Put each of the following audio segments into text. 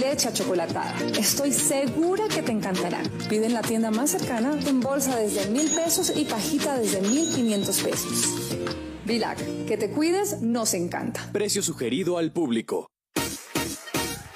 leche chocolatada. Estoy segura que te encantará. Pide en la tienda más cercana en bolsa desde mil pesos y pajita desde mil quinientos pesos. Vilac, que te cuides nos encanta. Precio sugerido al público.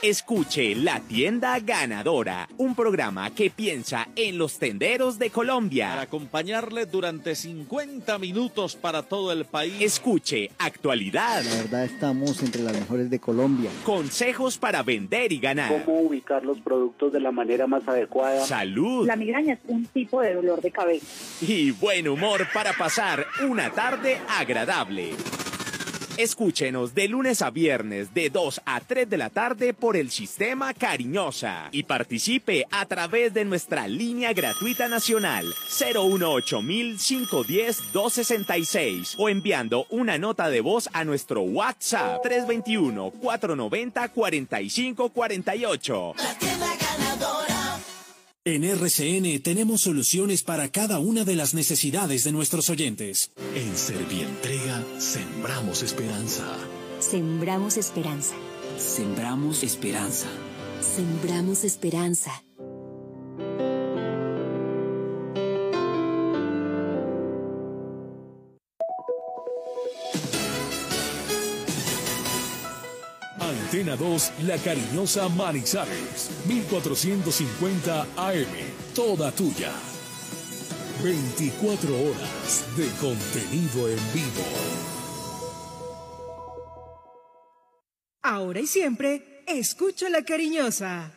Escuche La Tienda Ganadora, un programa que piensa en los tenderos de Colombia. Para acompañarle durante 50 minutos para todo el país. Escuche actualidad. La verdad estamos entre las mejores de Colombia. Consejos para vender y ganar. Cómo ubicar los productos de la manera más adecuada. Salud. La migraña es un tipo de dolor de cabeza. Y buen humor para pasar una tarde agradable. Escúchenos de lunes a viernes de 2 a 3 de la tarde por el sistema Cariñosa. Y participe a través de nuestra línea gratuita nacional 018 510 266 o enviando una nota de voz a nuestro WhatsApp 321 En RCN tenemos soluciones para cada una de las necesidades de nuestros oyentes. En Servientrega sembramos esperanza. Sembramos esperanza. Sembramos esperanza. Sembramos esperanza. Antena 2, La Cariñosa Manizales, 1450 AM, toda tuya. 24 horas de contenido en vivo. Ahora y siempre, Cariñosa. La cariñosa.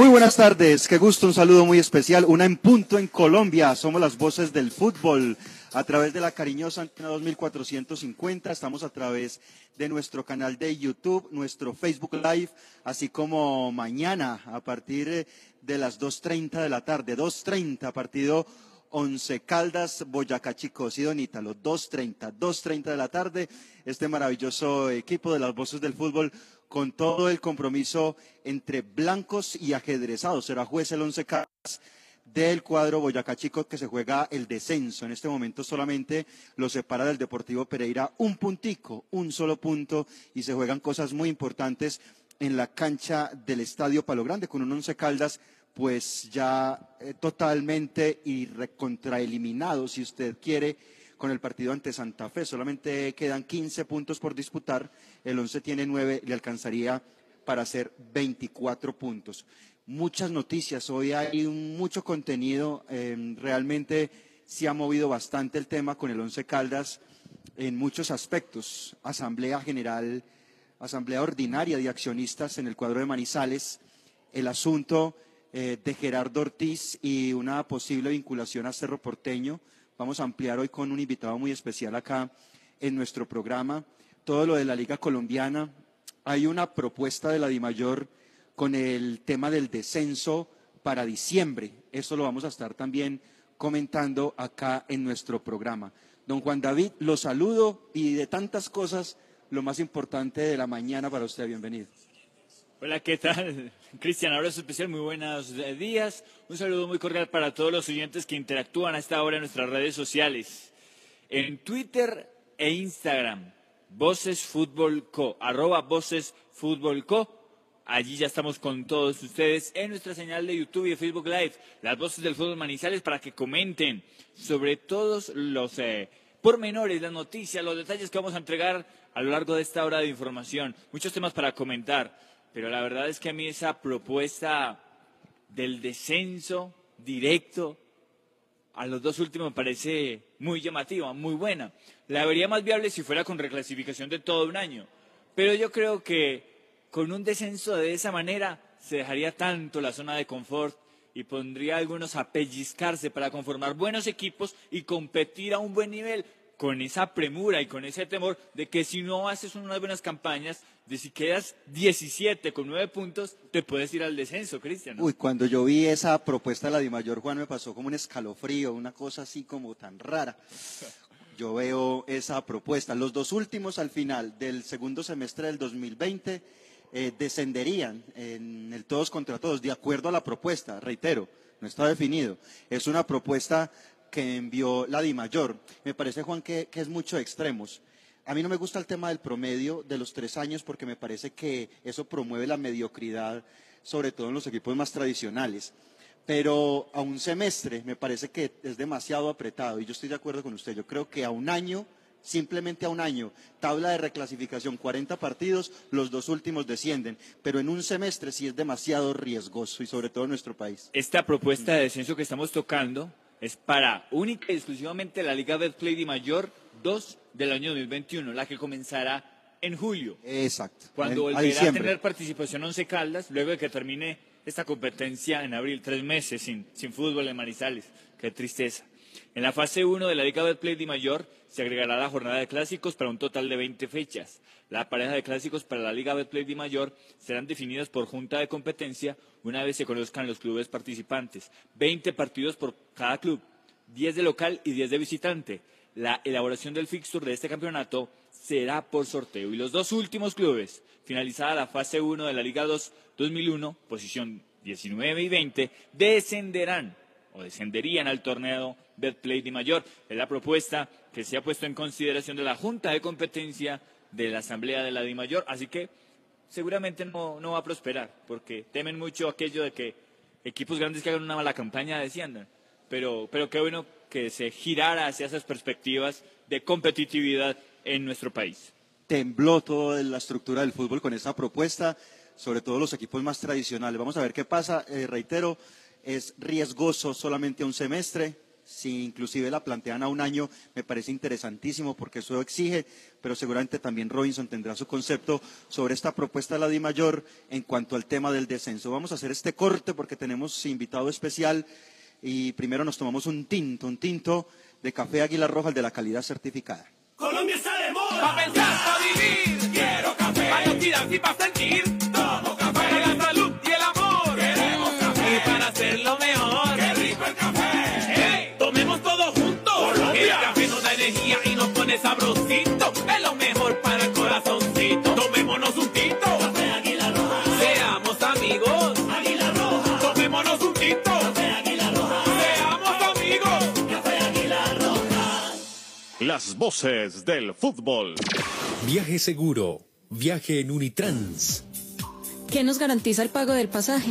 Muy buenas tardes, qué gusto, un saludo muy especial, una en punto en Colombia, somos las voces del fútbol a través de la cariñosa antena 2450, estamos a través de nuestro canal de YouTube, nuestro Facebook Live, así como mañana a partir de las 2.30 de la tarde, 2.30 partido Once Caldas, Boyacá Chicos y Don Ítalo, 2.30, 2.30 de la tarde, este maravilloso equipo de las voces del fútbol con todo el compromiso entre blancos y ajedrezados. Será juez el Once Caldas del cuadro Boyacá Chicos que se juega el descenso. En este momento solamente lo separa del Deportivo Pereira un puntico, un solo punto y se juegan cosas muy importantes en la cancha del Estadio Palo Grande con un Once Caldas pues ya eh, totalmente y recontraeliminado, si usted quiere, con el partido ante Santa Fe. Solamente quedan 15 puntos por disputar, el 11 tiene 9, le alcanzaría para hacer 24 puntos. Muchas noticias, hoy hay mucho contenido, eh, realmente se ha movido bastante el tema con el 11 Caldas en muchos aspectos. Asamblea General, Asamblea Ordinaria de Accionistas en el cuadro de Manizales, el asunto eh, de Gerardo Ortiz y una posible vinculación a Cerro Porteño. Vamos a ampliar hoy con un invitado muy especial acá en nuestro programa. Todo lo de la Liga Colombiana. Hay una propuesta de la DIMAYOR con el tema del descenso para diciembre. Eso lo vamos a estar también comentando acá en nuestro programa. Don Juan David, lo saludo y de tantas cosas, lo más importante de la mañana para usted. Bienvenido. Hola, ¿qué tal? Cristian, abrazo especial, muy buenos días. Un saludo muy cordial para todos los oyentes que interactúan a esta hora en nuestras redes sociales. En Twitter e Instagram, Voces arroba Voces Fútbol Co. Allí ya estamos con todos ustedes en nuestra señal de YouTube y de Facebook Live, las voces del fútbol Manizales, para que comenten sobre todos los eh, pormenores, las noticias, los detalles que vamos a entregar a lo largo de esta hora de información. Muchos temas para comentar, pero la verdad es que a mí esa propuesta del descenso directo a los dos últimos me parece muy llamativa, muy buena. La vería más viable si fuera con reclasificación de todo un año. Pero yo creo que con un descenso de esa manera se dejaría tanto la zona de confort y pondría a algunos a pellizcarse para conformar buenos equipos y competir a un buen nivel con esa premura y con ese temor de que si no haces unas buenas campañas, si quedas 17 con 9 puntos, te puedes ir al descenso, Cristian. Uy, cuando yo vi esa propuesta de la Dimayor, Juan, me pasó como un escalofrío, una cosa así como tan rara. Yo veo esa propuesta. Los dos últimos al final del segundo semestre del 2020 eh, descenderían en el todos contra todos, de acuerdo a la propuesta, reitero, no está definido. Es una propuesta que envió la DIMAYOR. Me parece, Juan, que, es mucho extremos. A mí no me gusta el tema del promedio de los tres años porque me parece que eso promueve la mediocridad, sobre todo en los equipos más tradicionales. Pero a un semestre me parece que es demasiado apretado y yo estoy de acuerdo con usted. Yo creo que a un año, simplemente a un año, tabla de reclasificación, 40 partidos, los dos últimos descienden. Pero en un semestre sí es demasiado riesgoso y sobre todo en nuestro país. Esta propuesta de descenso que estamos tocando es para única y exclusivamente la Liga Betplay de Mayor 2 del año 2021, la que comenzará en julio. Exacto. Cuando En- volverá a tener participación Once Caldas, luego de que termine esta competencia en abril, tres meses sin, sin fútbol en Manizales. Qué tristeza. En la fase 1 de la Liga Betplay de Mayor se agregará la jornada de clásicos para un total de 20 fechas. La pareja de clásicos para la Liga Betplay de Mayor serán definidas por junta de competencia una vez se conozcan los clubes participantes. 20 partidos por cada club, 10 de local y 10 de visitante. La elaboración del fixture de este campeonato será por sorteo y los dos últimos clubes, finalizada la fase 1 de la Liga 2 2001, posición 19 y 20, descenderán o descenderían al torneo Betplay de Mayor. Es la propuesta que se ha puesto en consideración de la Junta de Competencia de la Asamblea de la Di Mayor, así que seguramente no, no va a prosperar, porque temen mucho aquello de que equipos grandes que hagan una mala campaña desciendan. Pero, pero qué bueno que se girara hacia esas perspectivas de competitividad en nuestro país. tembló toda la estructura del fútbol con esta propuesta, sobre todo los equipos más tradicionales. Vamos a ver qué pasa. Eh, reitero, es riesgoso solamente un semestre. Si inclusive la plantean a un año, me parece interesantísimo porque eso exige, pero seguramente también Robinson tendrá su concepto sobre esta propuesta de la Di Mayor en cuanto al tema del descenso. Vamos a hacer este corte porque tenemos invitado especial y primero nos tomamos un tinto, un tinto de café Águila Roja, el de la calidad certificada. Colombia está de moda. Pa' pensar, pa' vivir. Quiero café. Para y pa' sentir. Las voces del fútbol. Viaje seguro. Viaje en Unitrans. ¿Qué nos garantiza el pago del pasaje?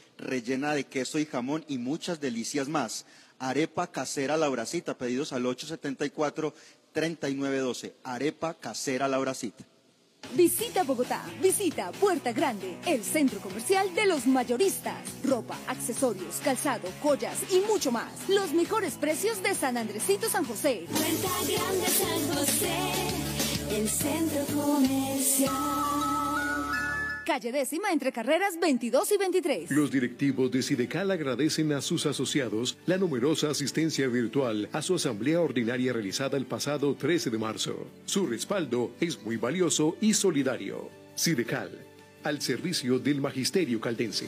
rellena de queso y jamón y muchas delicias más. Arepa casera Lauracita, pedidos al 874-3912. Arepa casera Lauracita. Visita Bogotá, visita Puerta Grande, el centro comercial de los mayoristas. Ropa, accesorios, calzado, joyas y mucho más. Los mejores precios de San Andresito San José. Puerta Grande San José, el centro comercial. Calle décima entre carreras 22 y 23. Los directivos de Sidecal agradecen a sus asociados la numerosa asistencia virtual a su asamblea ordinaria realizada el pasado 13 de marzo. Su respaldo es muy valioso y solidario. Sidecal, al servicio del magisterio caldense.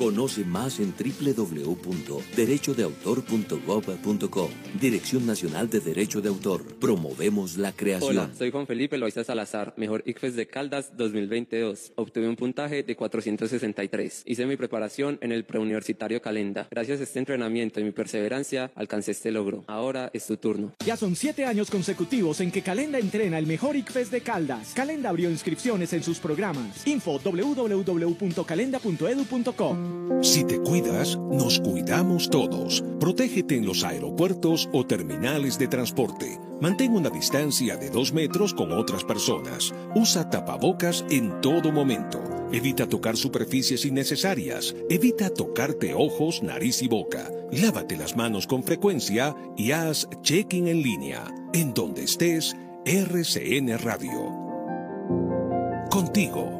Conoce más en www.derechodeautor.gov.co. Dirección Nacional de Derecho de Autor. Promovemos la creación. Hola, soy Juan Felipe Loaiza Salazar, mejor ICFES de Caldas 2022. Obtuve un puntaje de 463. Hice mi preparación en el preuniversitario Calenda. Gracias a este entrenamiento y mi perseverancia, alcancé este logro. Ahora es tu turno. Ya son siete años consecutivos en que Calenda entrena el mejor ICFES de Caldas. Calenda abrió inscripciones en sus programas. Info www.calenda.edu.co. Si te cuidas, nos cuidamos todos. Protégete en los aeropuertos o terminales de transporte. Mantén una distancia de dos metros con otras personas. Usa tapabocas en todo momento. Evita tocar superficies innecesarias. Evita tocarte ojos, nariz y boca. Lávate las manos con frecuencia y haz check-in en línea. En donde estés, RCN Radio. Contigo.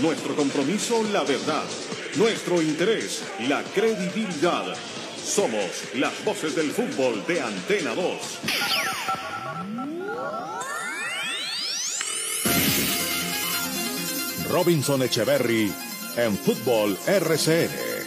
Nuestro compromiso, la verdad. Nuestro interés, la credibilidad. Somos las voces del fútbol de Antena 2. Robinson Echeverry en Fútbol RCN.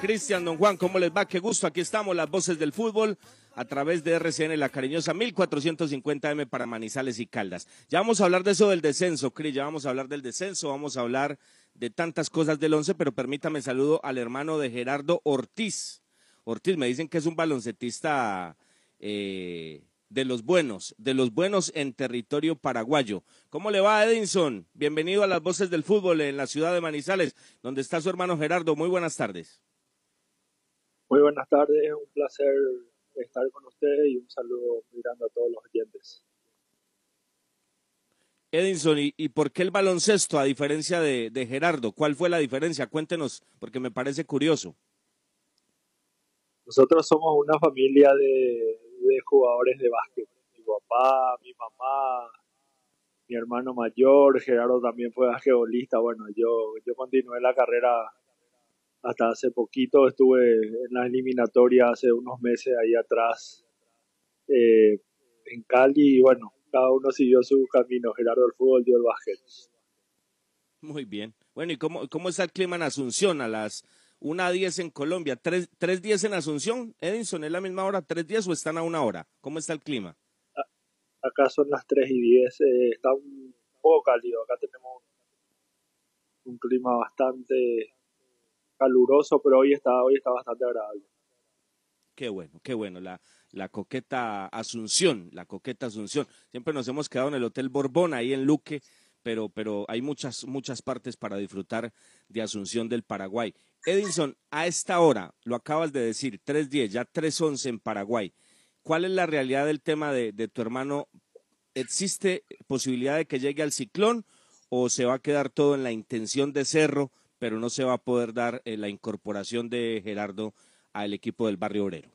Cristian, Don Juan, ¿cómo les va? Qué gusto, aquí estamos, las voces del fútbol, a través de RCN La Cariñosa, 1450M para Manizales y Caldas. Ya vamos a hablar de eso del descenso, Cris, ya vamos a hablar del descenso, vamos a hablar de tantas cosas del once, pero permítame saludo al hermano de Gerardo Ortiz. Ortiz, me dicen que es un baloncetista eh, de los buenos, de los buenos en territorio paraguayo. ¿Cómo le va, Edinson? Bienvenido a las voces del fútbol en la ciudad de Manizales, donde está su hermano Gerardo. Muy buenas tardes. Muy buenas tardes, un placer estar con usted y un saludo muy grande a todos los oyentes. Edinson, ¿y, y por qué el baloncesto a diferencia de, de Gerardo? ¿Cuál fue la diferencia? Cuéntenos, porque me parece curioso. Nosotros somos una familia de, de jugadores de básquet. Mi papá, mi mamá, mi hermano mayor, Gerardo también fue basquetbolista. Bueno, yo, yo continué la carrera hasta hace poquito, estuve en la eliminatoria hace unos meses ahí atrás eh, en Cali y bueno, cada uno siguió su camino. Gerardo el fútbol, dio el básquet. Muy bien. Bueno, ¿y cómo, cómo está el clima en Asunción a las una a 10 en Colombia, tres, tres 10 en Asunción, Edinson, ¿es la misma hora, tres 10 o están a una hora? ¿Cómo está el clima? Acá son las 3 y 10, eh, está un poco cálido, acá tenemos un clima bastante caluroso, pero hoy está, hoy está bastante agradable. Qué bueno, qué bueno, la, la coqueta Asunción, la coqueta Asunción. Siempre nos hemos quedado en el Hotel Borbón, ahí en Luque, pero, pero hay muchas, muchas partes para disfrutar de Asunción del Paraguay. Edinson, a esta hora, lo acabas de decir, 3.10, ya 3.11 en Paraguay. ¿Cuál es la realidad del tema de, de, tu hermano? ¿Existe posibilidad de que llegue al ciclón o se va a quedar todo en la intención de Cerro, pero no se va a poder dar eh, la incorporación de Gerardo al equipo del Barrio Obrero?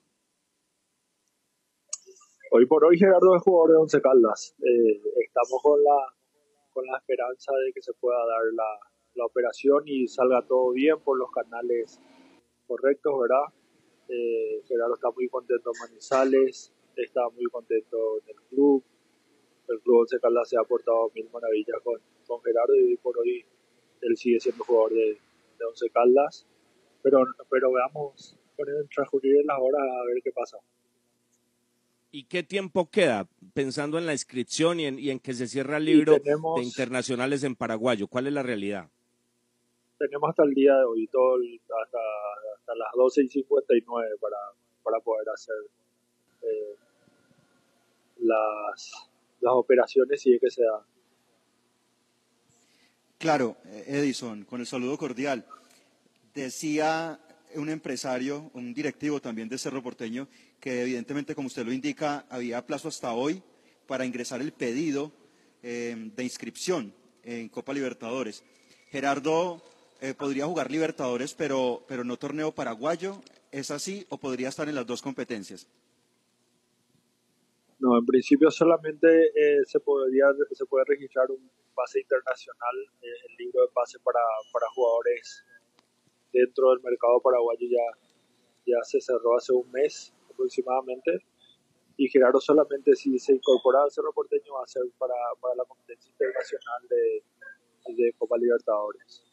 Hoy por hoy Gerardo es jugador de Once Caldas. Eh, estamos con la, con la esperanza de que se pueda dar la, la operación y salga todo bien por los canales correctos, ¿verdad? Eh, Gerardo está muy contento en Manizales, está muy contento en el club. El club Once Caldas se ha aportado mil maravillas con, con Gerardo y por hoy él sigue siendo jugador de, de Once Caldas. Pero, pero veamos, poner en transcurrir las horas a ver qué pasa. ¿Y qué tiempo queda pensando en la inscripción y en, y en que se cierra el libro tenemos- de internacionales en paraguayo? ¿Cuál es la realidad? Tenemos hasta el día de hoy, todo el- hasta, hasta las 12 y 59 para, para poder hacer eh, las, las operaciones si es que se dan. Claro, eh, Edison, con el saludo cordial. Decía un empresario, un directivo también de Cerro Porteño, que evidentemente, como usted lo indica, había plazo hasta hoy para ingresar el pedido eh, de inscripción en Copa Libertadores. Gerardo eh, podría jugar Libertadores, pero, pero no torneo paraguayo. ¿Es así o podría estar en las dos competencias? No, en principio solamente eh, se podría se puede registrar un pase internacional, eh, el libro de pase para, para jugadores dentro del mercado paraguayo ya, ya se cerró hace un mes aproximadamente y Gerardo solamente si se incorpora al Cerro Porteño va a ser para, para la competencia internacional de, de Copa Libertadores.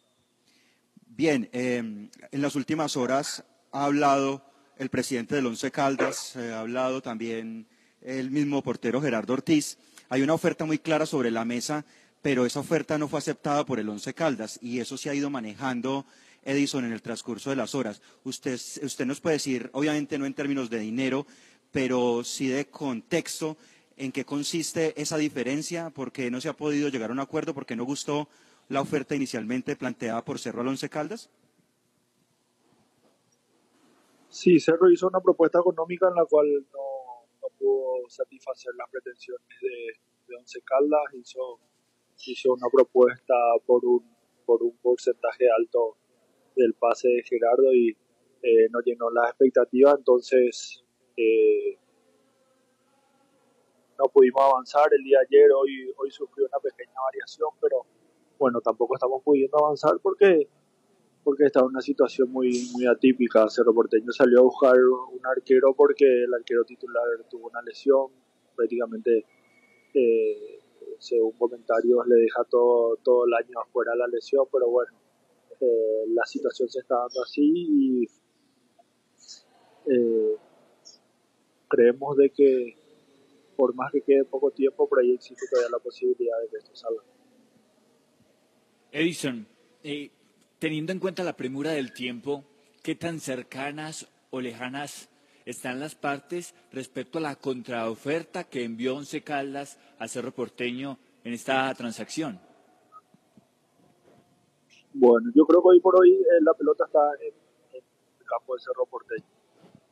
Bien, eh, en las últimas horas ha hablado el presidente del Once Caldas, eh, ha hablado también el mismo portero Gerardo Ortiz. Hay una oferta muy clara sobre la mesa, pero esa oferta no fue aceptada por el Once Caldas y eso se ha ido manejando Edison en el transcurso de las horas. Usted, usted nos puede decir, obviamente no en términos de dinero, pero sí de contexto, en qué consiste esa diferencia, por qué no se ha podido llegar a un acuerdo, por qué no gustó la oferta inicialmente planteada por Cerro al Once Caldas. Sí, Cerro hizo una propuesta económica en la cual no, pudo satisfacer las pretensiones de, Once Caldas, hizo, hizo una propuesta por un, por un porcentaje alto del pase de Gerardo y eh, no llenó las expectativas, entonces eh, no pudimos avanzar el día de ayer, hoy, hoy sufrió una pequeña variación, pero bueno, tampoco estamos pudiendo avanzar porque porque está en una situación muy muy atípica. Cerro Porteño salió a buscar un arquero porque el arquero titular tuvo una lesión, prácticamente eh, según comentarios le deja todo, todo el año afuera la lesión, pero bueno, eh, la situación se está dando así y eh, creemos de que por más que quede poco tiempo, por ahí existe todavía la posibilidad de que esto salga. Edison, eh, teniendo en cuenta la premura del tiempo, ¿qué tan cercanas o lejanas están las partes respecto a la contraoferta que envió Once Caldas a Cerro Porteño en esta transacción? Bueno, yo creo que hoy por hoy eh, la pelota está en, en el campo de Cerro Porteño.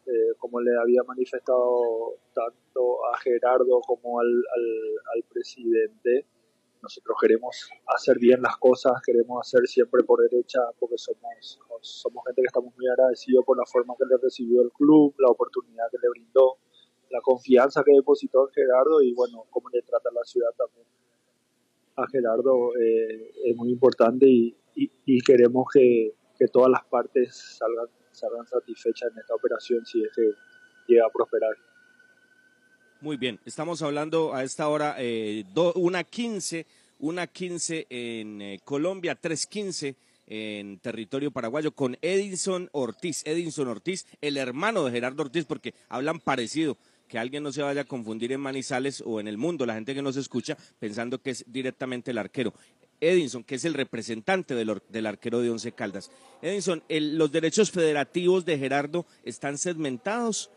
Eh, como le había manifestado tanto a Gerardo como al, al, al presidente, nosotros queremos hacer bien las cosas, queremos hacer siempre por derecha, porque somos, somos gente que estamos muy agradecidos por la forma que le recibió el club, la oportunidad que le brindó, la confianza que depositó en Gerardo y bueno, cómo le trata la ciudad también. A Gerardo eh, es muy importante y, y, y queremos que, que, todas las partes salgan, salgan satisfechas en esta operación si es que llega a prosperar. Muy bien, estamos hablando a esta hora eh, do, una 15, una 15 en eh, Colombia, 3.15 en territorio paraguayo con Edinson Ortiz. Edinson Ortiz, el hermano de Gerardo Ortiz, porque hablan parecido. Que alguien no se vaya a confundir en Manizales o en el mundo, la gente que nos escucha, pensando que es directamente el arquero. Edinson, que es el representante del, del arquero de Once Caldas. Edinson, el, ¿los derechos federativos de Gerardo están segmentados?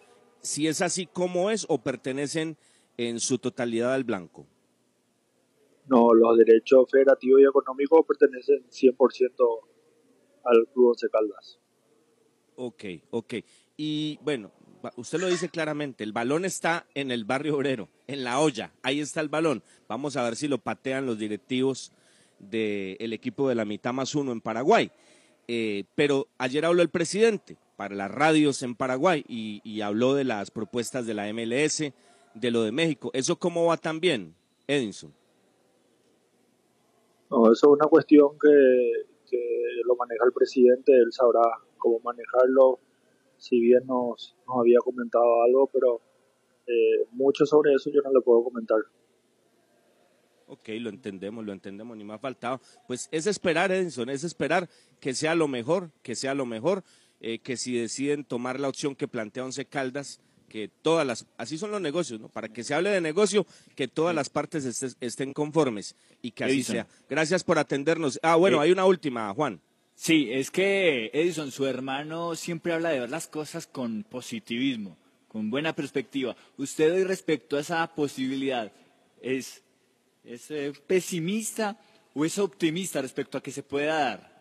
Si es así como es o pertenecen en su totalidad al blanco. No, los derechos federativos y económicos pertenecen 100% al Club Once Caldas. Ok, ok. Y bueno, usted lo dice claramente, el balón está en el barrio obrero, en la olla, ahí está el balón. Vamos a ver si lo patean los directivos del equipo de la mitad más uno en Paraguay. Eh, pero ayer habló el presidente para las radios en Paraguay y, habló de las propuestas de la MLS, de lo de México. ¿Eso cómo va también, Edinson? No, eso es una cuestión que, que, lo maneja el presidente, él sabrá cómo manejarlo, si bien nos, nos había comentado algo, pero eh, mucho sobre eso yo no le puedo comentar. Ok, lo entendemos, lo entendemos, ni más faltaba. Pues es esperar, Edinson, es esperar que sea lo mejor, que sea lo mejor, eh, que si deciden tomar la opción que plantea Once Caldas, que todas las, así son los negocios, ¿no? Para que se hable de negocio, que todas las partes estén conformes y que así Edison. sea. Gracias por atendernos. Ah, bueno, Eh, hay una última, Juan. Sí, es que Edison, su hermano, siempre habla de ver las cosas con positivismo, con buena perspectiva. Usted hoy respecto a esa posibilidad, ¿es, es eh, pesimista o es optimista respecto a que se pueda dar?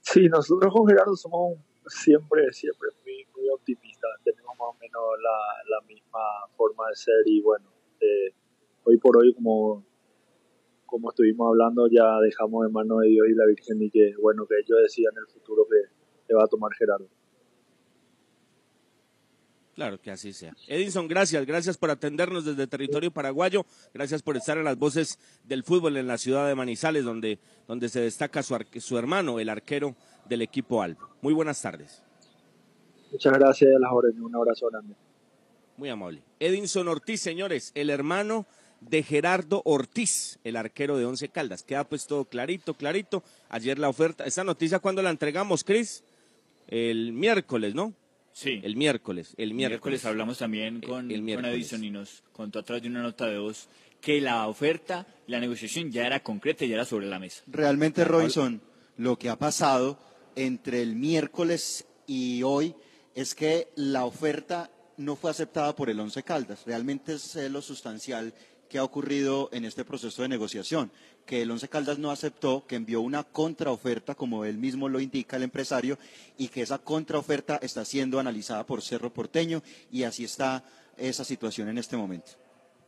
Sí, nosotros con Gerardo somos siempre, siempre muy, muy optimistas. Tenemos más o menos la, la misma forma de ser y bueno, eh, hoy por hoy como, como estuvimos hablando ya dejamos en manos de Dios y la Virgen y que bueno, que ellos decidan el futuro que, que va a tomar Gerardo. Claro que así sea. Edison, gracias, gracias por atendernos desde territorio paraguayo, gracias por estar en las voces del fútbol en la ciudad de Manizales, donde, donde se destaca su, su hermano, el arquero del equipo Albo. Muy buenas tardes. Muchas gracias a las un abrazo grande. Muy amable. Edinson Ortiz, señores, el hermano de Gerardo Ortiz, el arquero de Once Caldas. Queda pues todo clarito, clarito. Ayer la oferta, esta noticia cuando la entregamos, Cris, el miércoles, ¿no? Sí. El miércoles, el miércoles. miércoles hablamos también con, el con. Edison y nos contó a través de una nota de voz que la oferta, la negociación ya era concreta y ya era sobre la mesa. Realmente, Robinson, lo que ha pasado entre el miércoles y hoy es que la oferta no fue aceptada por el Once Caldas. Realmente es eh, lo sustancial que ha ocurrido en este proceso de negociación, que el Once Caldas no aceptó, que envió una contraoferta, como él mismo lo indica el empresario, y que esa contraoferta está siendo analizada por Cerro Porteño, y así está esa situación en este momento.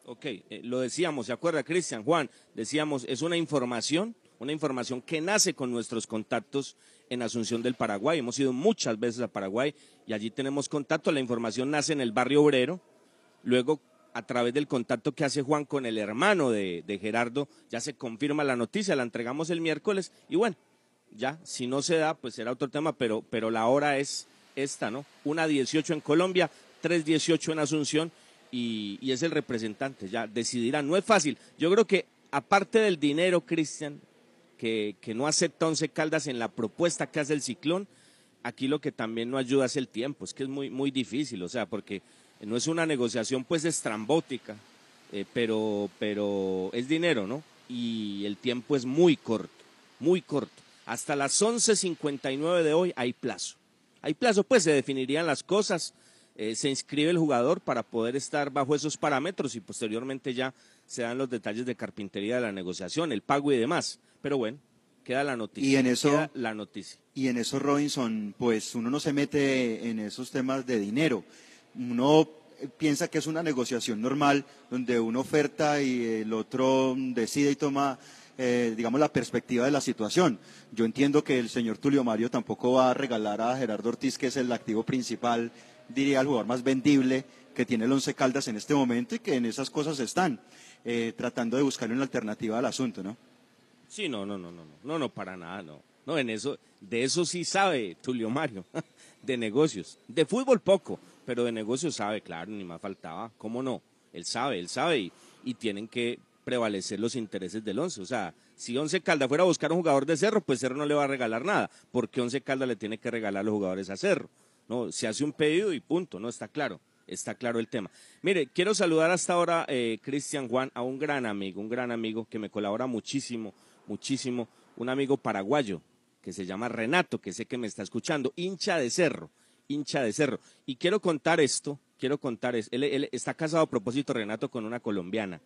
Ok, eh, lo decíamos, ¿se acuerda, Cristian? Juan, decíamos, es una información, una información que nace con nuestros contactos en Asunción del Paraguay. Hemos ido muchas veces a Paraguay y allí tenemos contacto. La información nace en el barrio obrero. Luego, a través del contacto que hace Juan con el hermano de, de Gerardo, ya se confirma la noticia, la entregamos el miércoles y bueno, ya, si no se da, pues será otro tema, pero, pero la hora es esta, ¿no? Una 18 en Colombia, 3.18 en Asunción y, y es el representante, ya decidirá. No es fácil. Yo creo que aparte del dinero, Cristian, que, que no acepta Once Caldas en la propuesta que hace el Ciclón, aquí lo que también no ayuda es el tiempo, es que es muy, muy difícil, o sea, porque no es una negociación pues estrambótica, eh, pero, pero es dinero, ¿no? Y el tiempo es muy corto, muy corto. Hasta las 11.59 de hoy hay plazo. Hay plazo, pues se definirían las cosas, eh, se inscribe el jugador para poder estar bajo esos parámetros y posteriormente ya se dan los detalles de carpintería de la negociación, el pago y demás. Pero bueno, queda la noticia. Y en eso- queda la noticia. Y en eso, Robinson, pues uno no se mete en esos temas de dinero. Uno eh, piensa que es una negociación normal donde uno oferta y el otro decide y toma, eh, digamos, la perspectiva de la situación. Yo entiendo que el señor Tulio Mario tampoco va a regalar a Gerardo Ortiz, que es el activo principal, diría el jugador más vendible que tiene el Once Caldas en este momento y que en esas cosas están, eh, tratando de buscar una alternativa al asunto, ¿no? Sí, no, no, no, no, no, no, para nada, no. No, en eso, de eso sí sabe Tulio Mario, de negocios. De fútbol poco, pero de negocios sabe, claro, ni más faltaba. ¿Cómo no? Él sabe, él sabe y, y tienen que prevalecer los intereses del Once. O sea, si Once Calda fuera a buscar un jugador de Cerro, pues Cerro no le va a regalar nada, porque Once Calda le tiene que regalar los jugadores a Cerro. No, se hace un pedido y punto, no está claro. Está claro el tema. Mire, quiero saludar hasta ahora, eh, Cristian Juan, a un gran amigo, un gran amigo que me colabora muchísimo, muchísimo, un amigo paraguayo que se llama Renato, que sé que me está escuchando, hincha de cerro, hincha de cerro. Y quiero contar esto, quiero contar, es- él, está casado a propósito, Renato, con una colombiana,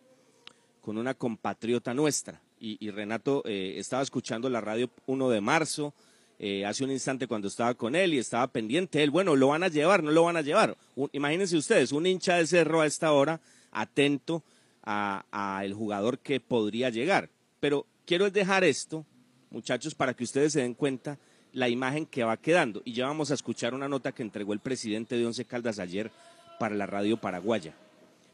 con una compatriota nuestra. Y, Renato eh, estaba escuchando la radio 1 de marzo, eh, hace un instante cuando estaba con él y estaba pendiente él, bueno, lo van a llevar, no lo van a llevar. Imagínense ustedes, un hincha de cerro a esta hora, atento a, a el jugador que podría llegar. Pero quiero dejar esto, muchachos, para que ustedes se den cuenta la imagen que va quedando. Y ya vamos a escuchar una nota que entregó el presidente de Once Caldas ayer para la radio paraguaya.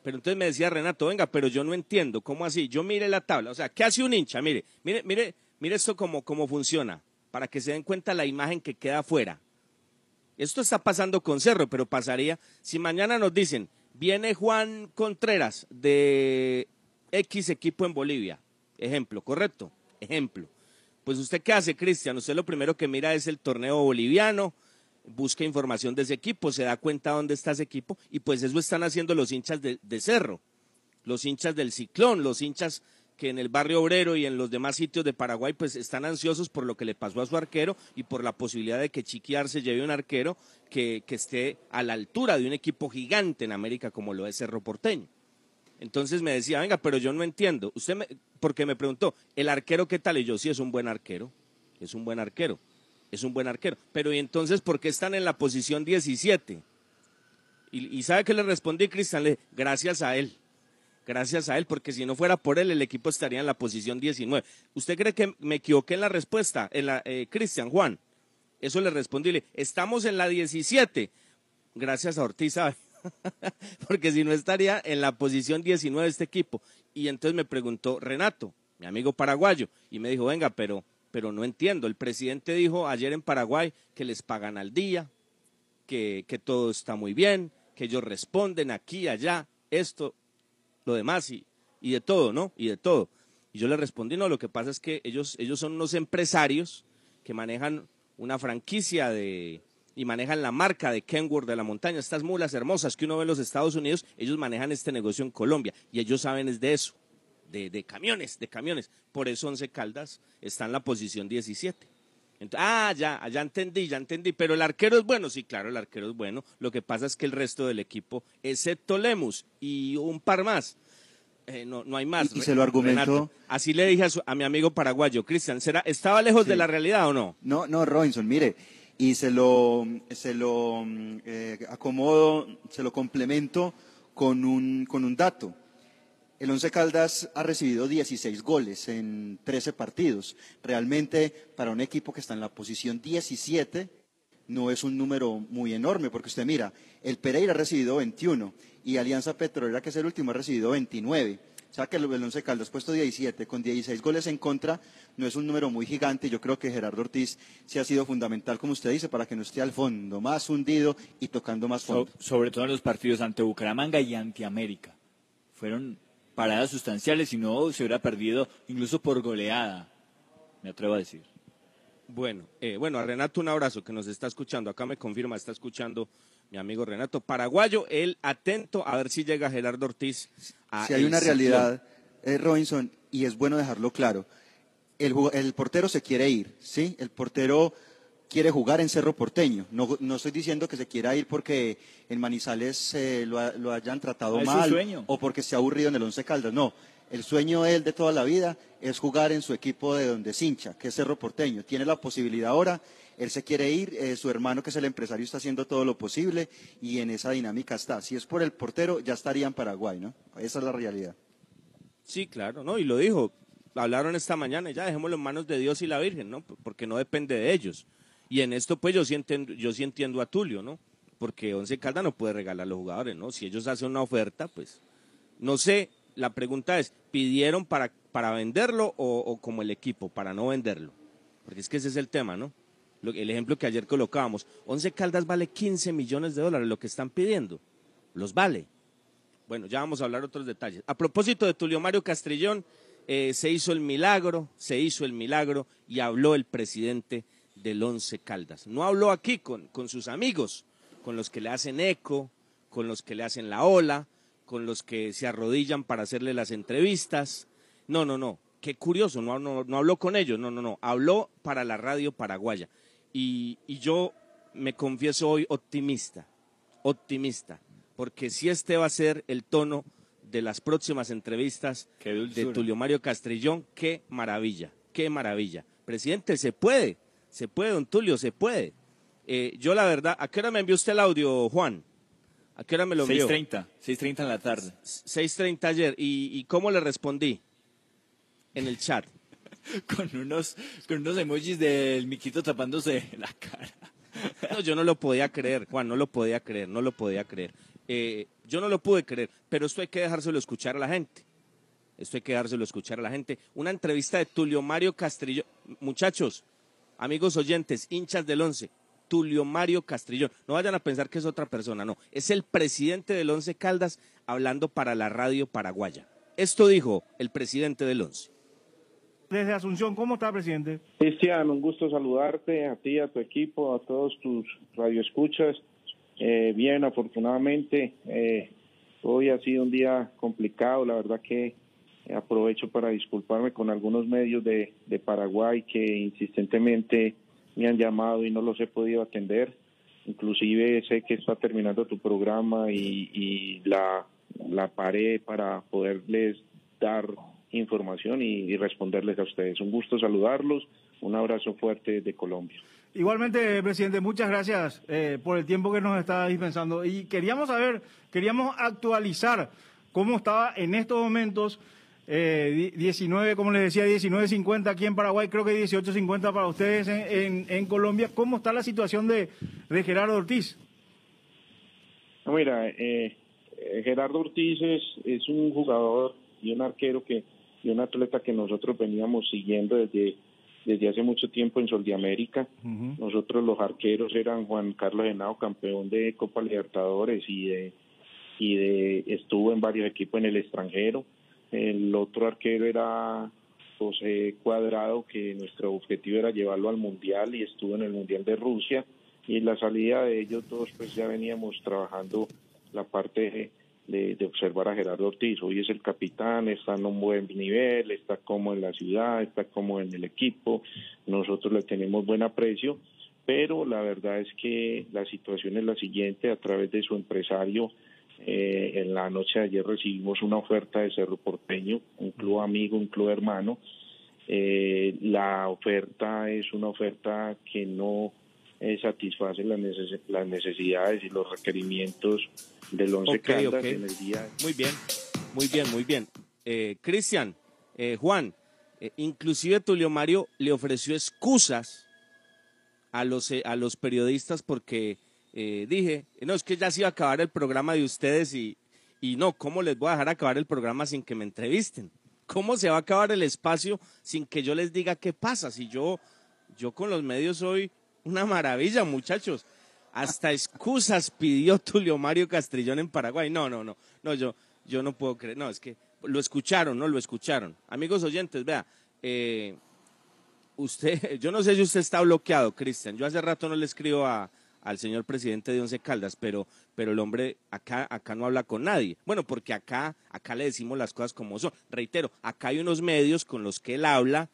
Pero entonces me decía Renato, venga, pero yo no entiendo, ¿cómo así? Yo mire la tabla, o sea, ¿qué hace un hincha? Mire, mire, mire, mire esto cómo, cómo funciona, para que se den cuenta la imagen que queda afuera. Esto está pasando con Cerro, pero pasaría si mañana nos dicen, viene Juan Contreras de X equipo en Bolivia, ejemplo, ¿correcto? Ejemplo. Pues usted qué hace, Cristian? Usted lo primero que mira es el torneo boliviano, busca información de ese equipo, se da cuenta dónde está ese equipo y pues eso están haciendo los hinchas de, Cerro, los hinchas del Ciclón, los hinchas que en el barrio obrero y en los demás sitios de Paraguay pues están ansiosos por lo que le pasó a su arquero y por la posibilidad de que Chiquiar se lleve un arquero que, que esté a la altura de un equipo gigante en América como lo es Cerro Porteño. Entonces me decía, venga, pero yo no entiendo. Usted, me, porque me preguntó, ¿el arquero qué tal? Y yo, sí, es un buen arquero, es un buen arquero, es un buen arquero. Pero ¿y entonces por qué están en la posición 17? Y, ¿sabe qué le respondí, Cristian? Le, gracias a él, gracias a él, porque si no fuera por él, el equipo estaría en la posición 19. ¿Usted cree que me equivoqué en la respuesta, en eh, Cristian, Juan? Eso le respondí, le, estamos en la 17, gracias a Ortiz, ¿sabe? porque si no estaría en la posición 19 de este equipo. Y entonces me preguntó Renato, mi amigo paraguayo, y me dijo, venga, pero, pero no entiendo. El presidente dijo ayer en Paraguay que les pagan al día, que, que todo está muy bien, que ellos responden aquí, allá, esto, lo demás, y, y de todo, ¿no? Y de todo. Y yo le respondí, no, lo que pasa es que ellos, ellos son unos empresarios que manejan una franquicia de, y manejan la marca de Kenworth de la montaña, estas mulas hermosas que uno ve en los Estados Unidos, ellos manejan este negocio en Colombia y ellos saben es de eso, de, de camiones, de camiones. Por eso Once Caldas está en la posición 17. Entonces, ah, ya, ya entendí, ya entendí. Pero el arquero es bueno, sí, claro, el arquero es bueno. Lo que pasa es que el resto del equipo, excepto Lemus y un par más, eh, no, no hay más. Y, y se lo argumentó. Así le dije a, su, a mi amigo paraguayo, Cristian, ¿será, ¿estaba lejos Sí. de la realidad o no? No, no, Robinson, mire, y se lo, se lo eh, acomodo, se lo complemento con un, con un dato. El Once Caldas ha recibido 16 goles en 13 partidos. Realmente, para un equipo que está en la posición 17, no es un número muy enorme, porque usted mira, el Pereira ha recibido 21 y Alianza Petrolera, que es el último, ha recibido 29. O sea que el el Once Caldas puesto 17 con 16 goles en contra no es un número muy gigante. Yo creo que Gerardo Ortiz sí ha sido fundamental, como usted dice, para que no esté al fondo, más hundido y tocando más So- fondo. sobre todo en los partidos ante Bucaramanga y ante América. Fueron paradas sustanciales y no se hubiera perdido incluso por goleada, me atrevo a decir. Bueno, eh, bueno, a Renato un abrazo que nos está escuchando. Acá me confirma, está escuchando mi amigo Renato. Paraguayo, él atento a ver si llega Gerardo Ortiz a Si hay una realidad, eh, Robinson, y es bueno dejarlo claro, el, portero se quiere ir, ¿sí? El portero quiere jugar en Cerro Porteño. No, no estoy diciendo que se quiera ir porque en Manizales eh, lo, ha- lo hayan tratado Ah, es su mal sueño. o porque se ha aburrido en el Once Caldas. No, el sueño de él de toda la vida es jugar en su equipo de donde se hincha, que es Cerro Porteño. Tiene la posibilidad ahora, él se quiere ir, eh, su hermano que es el empresario está haciendo todo lo posible y en esa dinámica está. Si es por el portero, ya estaría en Paraguay, ¿no? Esa es la realidad. Sí, claro, ¿no? Y lo dijo. Hablaron esta mañana ya dejémoslo en manos de Dios y la Virgen, ¿no? Porque no depende de ellos. Y en esto, pues yo sí entiendo, yo sí entiendo a Tulio, ¿no? Porque Once Caldas no puede regalar a los jugadores, ¿no? Si ellos hacen una oferta, pues. No sé, la pregunta es: ¿pidieron para, para venderlo o como el equipo, para no venderlo? Porque es que ese es el tema, ¿no? El ejemplo que ayer colocábamos: Once Caldas vale 15 millones de dólares, lo que están pidiendo. Los vale. Bueno, ya vamos a hablar otros detalles. A propósito de Tulio Mario Castrillón, eh, se hizo el milagro, se hizo el milagro y habló el presidente del Once Caldas. No habló aquí con, con sus amigos, con los que le hacen eco, con los que le hacen la ola, con los que se arrodillan para hacerle las entrevistas. No, no, no. Qué curioso, no, no, no habló con ellos, no, no, no. Habló para la radio paraguaya. Y, y yo me confieso hoy optimista, optimista, porque si este va a ser el tono de las próximas entrevistas de. Tulio Mario Castrillón, qué maravilla, qué maravilla. Presidente, se puede, se puede, don Tulio, se puede. Eh, yo la verdad, ¿a qué hora me envió usted el audio, Juan? ¿A qué hora me lo envió? 6.30, 6.30 en la tarde. 6.30 ayer. ¿Y, ¿Y cómo le respondí? En el chat. Con unos, con unos emojis del miquito tapándose la cara. Yo no lo podía creer, Juan, no lo podía creer, no lo podía creer. Eh, yo no lo pude creer, pero esto hay que dejárselo escuchar a la gente. Esto hay que dejárselo escuchar a la gente. Una entrevista de Tulio Mario Castrillo. Muchachos, amigos oyentes, hinchas del Once, Tulio Mario Castrillón. No vayan a pensar que es otra persona, no. Es el presidente del Once Caldas hablando para la radio paraguaya. Esto dijo el presidente del Once. Desde Asunción. ¿Cómo está, presidente? Cristian, un gusto saludarte, a ti, a tu equipo, a todos tus radioescuchas. Eh, bien, afortunadamente, eh, hoy ha sido un día complicado, la verdad que aprovecho para disculparme con algunos medios de, Paraguay que insistentemente me han llamado y no los he podido atender. Inclusive sé que está terminando tu programa y, la paré para poderles dar información y, y responderles a ustedes. Un gusto saludarlos. Un abrazo fuerte de Colombia. Igualmente, presidente, muchas gracias eh, por el tiempo que nos está dispensando. Y queríamos saber, queríamos actualizar cómo estaba en estos momentos, eh, 19, como les decía, 19.50 aquí en Paraguay, creo que 18.50 para ustedes en, en, en, Colombia. ¿Cómo está la situación de, de Gerardo Ortiz? Mira, eh, Gerardo Ortiz es, es un jugador y un arquero que y un atleta que nosotros veníamos siguiendo desde desde hace mucho tiempo en Sol de América. Uh -huh. Nosotros los arqueros eran Juan Carlos Henao, campeón de Copa Libertadores y de y de estuvo en varios equipos en el extranjero. El otro arquero era José Cuadrado, que nuestro objetivo era llevarlo al Mundial y estuvo en el Mundial de Rusia. Y en la salida de ellos dos, pues ya veníamos trabajando la parte de, observar a Gerardo Ortiz. Hoy es el capitán, está en un buen nivel, está como en la ciudad, está como en el equipo. Nosotros le tenemos buen aprecio, pero la verdad es que la situación es la siguiente, a través de su empresario, eh, en la noche de ayer recibimos una oferta de Cerro Porteño, un club amigo, un club hermano. Eh, la oferta es una oferta que no eh, satisface las, neces las, necesidades y los requerimientos del Once okay, Caldas okay. en el día. Muy bien, muy bien, muy bien. Eh, Cristian, eh, Juan, inclusive Tulio Mario le ofreció excusas a los, a los periodistas porque dije, no, es que ya se iba a acabar el programa de ustedes y, y no, ¿cómo les voy a dejar acabar el programa sin que me entrevisten? ¿Cómo se va a acabar el espacio sin que yo les diga qué pasa? Si yo, yo con los medios soy una maravilla, muchachos. Hasta excusas pidió Tulio Mario Castrillón en Paraguay. No, no, no. No, yo, yo no puedo creer. No, es que lo escucharon, no lo escucharon. Amigos oyentes, vea, eh, usted, yo no sé si usted está bloqueado, Cristian. Yo hace rato no le escribo a, al señor presidente de Once Caldas, pero, pero el hombre acá, acá no habla con nadie. Bueno, porque acá, acá le decimos las cosas como son. Reitero, acá hay unos medios con los que él habla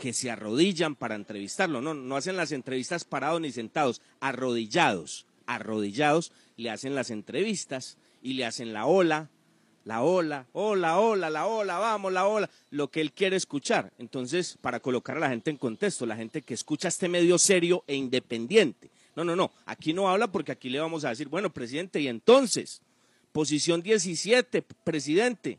que se arrodillan para entrevistarlo. No, no hacen las entrevistas parados ni sentados, arrodillados, arrodillados, le hacen las entrevistas y le hacen la ola, la ola, hola, hola, la ola, vamos, la ola, lo que él quiere escuchar. Entonces, para colocar a la gente en contexto, la gente que escucha este medio serio e independiente. No, no, no, aquí no habla porque aquí le vamos a decir, bueno, presidente, y entonces, posición 17, presidente.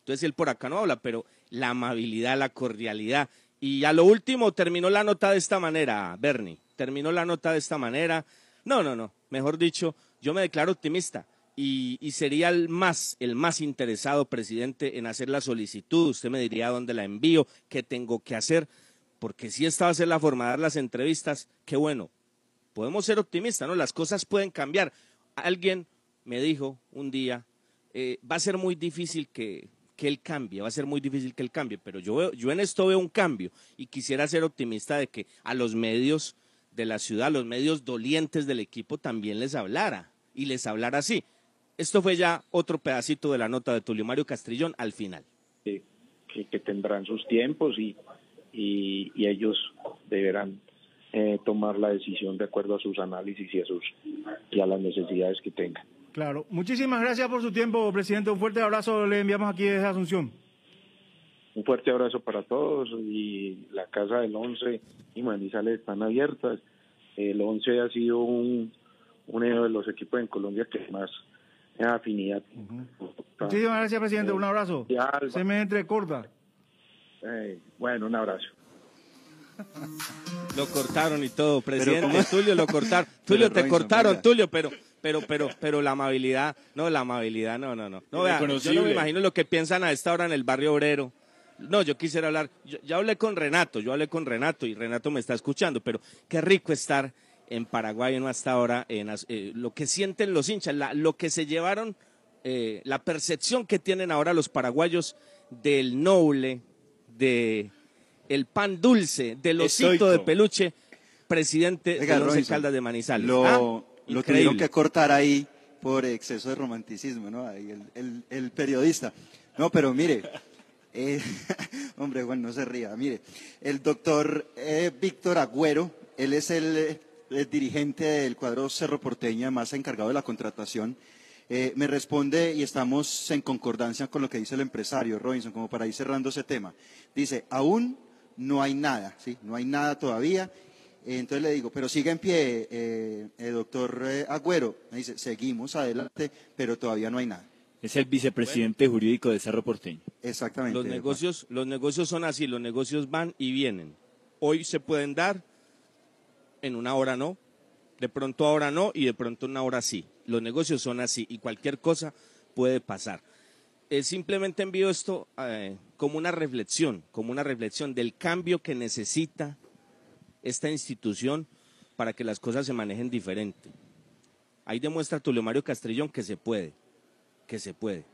Entonces él por acá no habla, pero la amabilidad, la cordialidad, y a lo último terminó la nota de esta manera, Bernie. Terminó la nota de esta manera. No, no, no. Mejor dicho, yo me declaro optimista y, y, sería el más, el más interesado, presidente, en hacer la solicitud. Usted me diría dónde la envío, qué tengo que hacer, porque si esta va a ser la forma de dar las entrevistas, qué bueno. Podemos ser optimistas, ¿no? Las cosas pueden cambiar. Alguien me dijo un día, eh, va a ser muy difícil que, que él cambie, va a ser muy difícil que él cambie, pero yo, veo, yo en esto veo un cambio y quisiera ser optimista de que a los medios de la ciudad, los medios dolientes del equipo también les hablara y les hablara así. Esto fue ya otro pedacito de la nota de Tulio Mario Castrillón al final. Que, tendrán sus tiempos y, y, y ellos deberán eh, tomar la decisión de acuerdo a sus análisis y a, sus, y a las necesidades que tengan. Claro. Muchísimas gracias por su tiempo, presidente. Un fuerte abrazo le enviamos aquí desde Asunción. Un fuerte abrazo para todos y la Casa del Once y Manizales están abiertas. El Once ha sido un, uno de los equipos en Colombia que más afinidad. Uh -huh. Muchísimas gracias, presidente. Un abrazo. Se me entrecorta. Eh, bueno, un abrazo. Lo cortaron y todo, presidente. Tulio lo cortaron. Tulio, te cortaron, mira. Tulio, pero pero, pero, pero la amabilidad, no, la amabilidad, no, no, no. no vea, yo no me imagino lo que piensan a esta hora en el barrio obrero. No, yo quisiera hablar, yo, ya hablé con Renato, yo hablé con Renato y Renato me está escuchando, pero qué rico estar en Paraguay no hasta ahora, en eh, lo que sienten los hinchas, la, lo que se llevaron, eh, la percepción que tienen ahora los paraguayos del noble, de el pan dulce del osito Estoico. de peluche, presidente Oiga, de Caldas de Manizales. Lo, Ah, lo tuvieron que cortar ahí por exceso de romanticismo, ¿no? Ahí el, el- el periodista. No, pero mire, eh, hombre, bueno, no se ría. Mire, el doctor eh, Víctor Agüero, él es el, eh, el dirigente del cuadro Cerro Porteño, además encargado de la contratación. Eh, me responde y estamos en concordancia con lo que dice el empresario Robinson, como para ir cerrando ese tema. Dice, aún no hay nada, ¿sí? No hay nada todavía. Entonces le digo, pero sigue en pie, eh, eh, doctor eh, Agüero. Me dice, seguimos adelante, pero todavía no hay nada. Es el vicepresidente jurídico de Cerro Porteño. Exactamente. Los negocios, los negocios son así, los negocios van y vienen. Hoy se pueden dar, en una hora no, de pronto ahora no y de pronto una hora sí. Los negocios son así y cualquier cosa puede pasar. Eh, simplemente envío esto eh, como una reflexión, como una reflexión del cambio que necesita esta institución para que las cosas se manejen diferente. Ahí demuestra Tulio Mario Castrillón que se puede, que se puede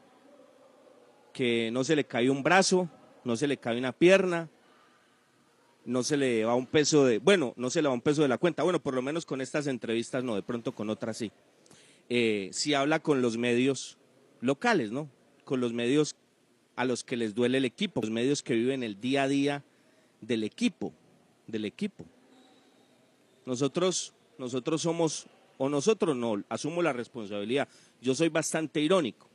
que no se le cae un brazo, no se le cae una pierna, no se le va un peso de, bueno, no se le va un peso de la cuenta, bueno, por lo menos con estas entrevistas no, de pronto con otras sí. Eh, si habla con los medios locales, ¿no? Con los medios a los que les duele el equipo, los medios que viven el día a día del equipo, del equipo. Nosotros, nosotros somos, o nosotros no, asumo la responsabilidad. Yo soy bastante irónico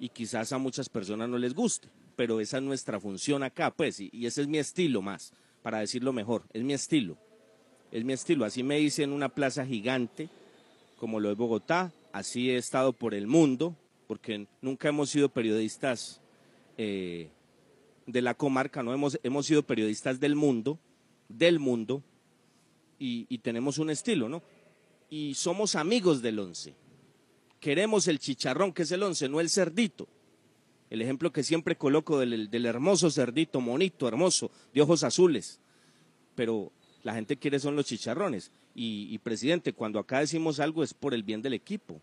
y quizás a muchas personas no les guste, pero esa es nuestra función acá, pues, y, ese es mi estilo más, para decirlo mejor, es mi estilo, es mi estilo. Así me hice en una plaza gigante, como lo es Bogotá, así he estado por el mundo, porque nunca hemos sido periodistas eh, de la comarca, no hemos, hemos sido periodistas del mundo, del mundo, y, tenemos un estilo, ¿no? Y somos amigos del once queremos el chicharrón, que es el once, no el cerdito. El ejemplo que siempre coloco del, del hermoso cerdito, monito, hermoso, de ojos azules. Pero la gente quiere son los chicharrones. Y, y, presidente, cuando acá decimos algo es por el bien del equipo.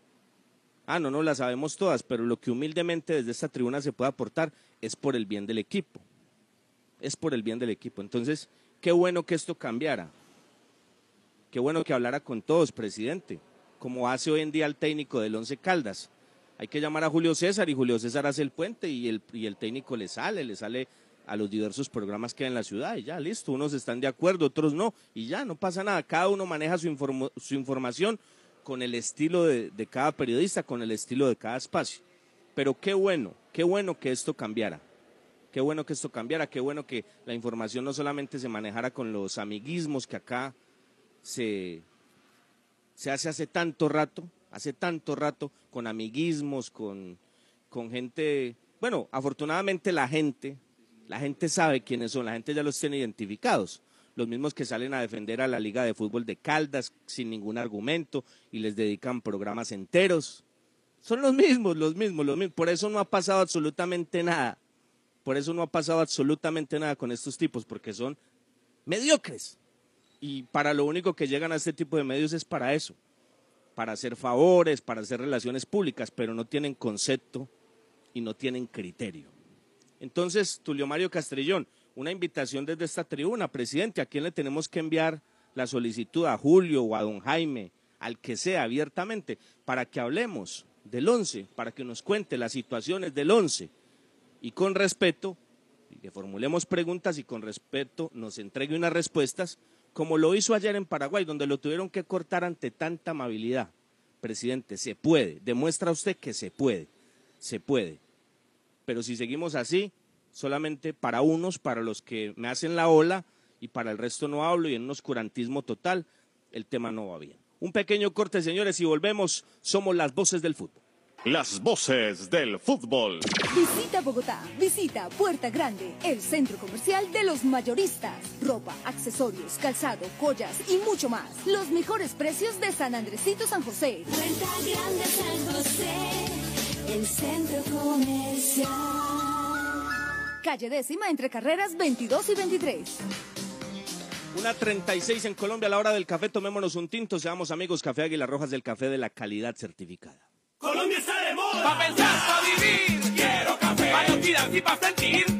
Ah, no, no las sabemos todas, pero lo que humildemente desde esta tribuna se puede aportar es por el bien del equipo. Es por el bien del equipo. Entonces, qué bueno que esto cambiara. Qué bueno que hablara con todos, presidente como hace hoy en día el técnico del Once Caldas. Hay que llamar a Julio César y Julio César hace el puente y el, y el técnico le sale, le sale a los diversos programas que hay en la ciudad y ya, listo, unos están de acuerdo, otros no, y ya, no pasa nada, cada uno maneja su, su información con el estilo de, de cada periodista, con el estilo de cada espacio. Pero qué bueno, qué bueno que esto cambiara, qué bueno que esto cambiara, qué bueno que la información no solamente se manejara con los amiguismos que acá se, se hace hace tanto rato, hace tanto rato, con amiguismos, con, con gente, bueno, afortunadamente la gente, la gente sabe quiénes son, la gente ya los tiene identificados, los mismos que salen a defender a la Liga de Fútbol de Caldas sin ningún argumento y les dedican programas enteros. Son los mismos, los mismos, los mismos. Por eso no ha pasado absolutamente nada. Por eso no ha pasado absolutamente nada con estos tipos, porque son mediocres y para lo único que llegan a este tipo de medios es para eso, para hacer favores, para hacer relaciones públicas, pero no tienen concepto y no tienen criterio. Entonces, Tulio Mario Castrillón, una invitación desde esta tribuna, presidente, ¿a quién le tenemos que enviar la solicitud? ¿A Julio o a don Jaime? Al que sea, abiertamente, para que hablemos del once, para que nos cuente las situaciones del once y con respeto, y que formulemos preguntas y con respeto nos entregue unas respuestas como lo hizo ayer en Paraguay, donde lo tuvieron que cortar ante tanta amabilidad. Presidente, se puede, demuestra usted que se puede, se puede. Pero si seguimos así, solamente para unos, para los que me hacen la ola, y para el resto no hablo, y en un oscurantismo total, el tema no va bien. Un pequeño corte, señores, y volvemos. Somos las voces del fútbol. Las voces del fútbol. Visita Bogotá, visita Puerta Grande, el centro comercial de los mayoristas. Ropa, accesorios, calzado, joyas y mucho más. Los mejores precios de San Andresito San José. Puerta Grande San José, el centro comercial. Calle décima entre carreras 22 y 23. Una 36 en Colombia a la hora del café. Tomémonos un tinto. Seamos amigos. Café Águila Rojas del café de la calidad certificada. Colombia está de moda. Pa' pensar, pa' vivir. Quiero café. Pa' no tirar y pa' sentir.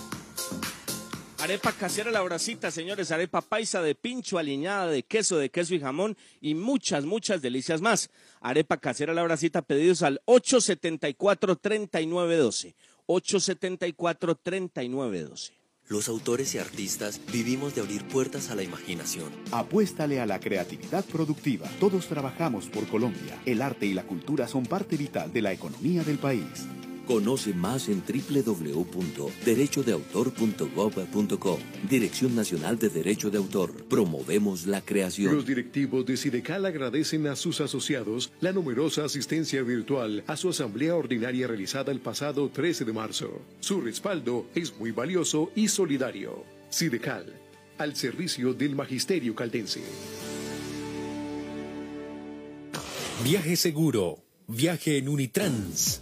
Arepa casera la bracita, señores, arepa paisa de pincho, aliñada de queso, de queso y jamón y muchas, muchas delicias más. Arepa casera la bracita, pedidos al 874-3912. 874-3912. Los autores y artistas vivimos de abrir puertas a la imaginación. Apuéstale a la creatividad productiva. Todos trabajamos por Colombia. El arte y la cultura son parte vital de la economía del país. Conoce más en www.derechodeautor.gov.co. Dirección Nacional de Derecho de Autor. Promovemos la creación. Los directivos de Sidecal agradecen a sus asociados la numerosa asistencia virtual a su asamblea ordinaria realizada el pasado 13 de marzo. Su respaldo es muy valioso y solidario. Sidecal, al servicio del magisterio caldense. Viaje seguro. Viaje en Unitrans.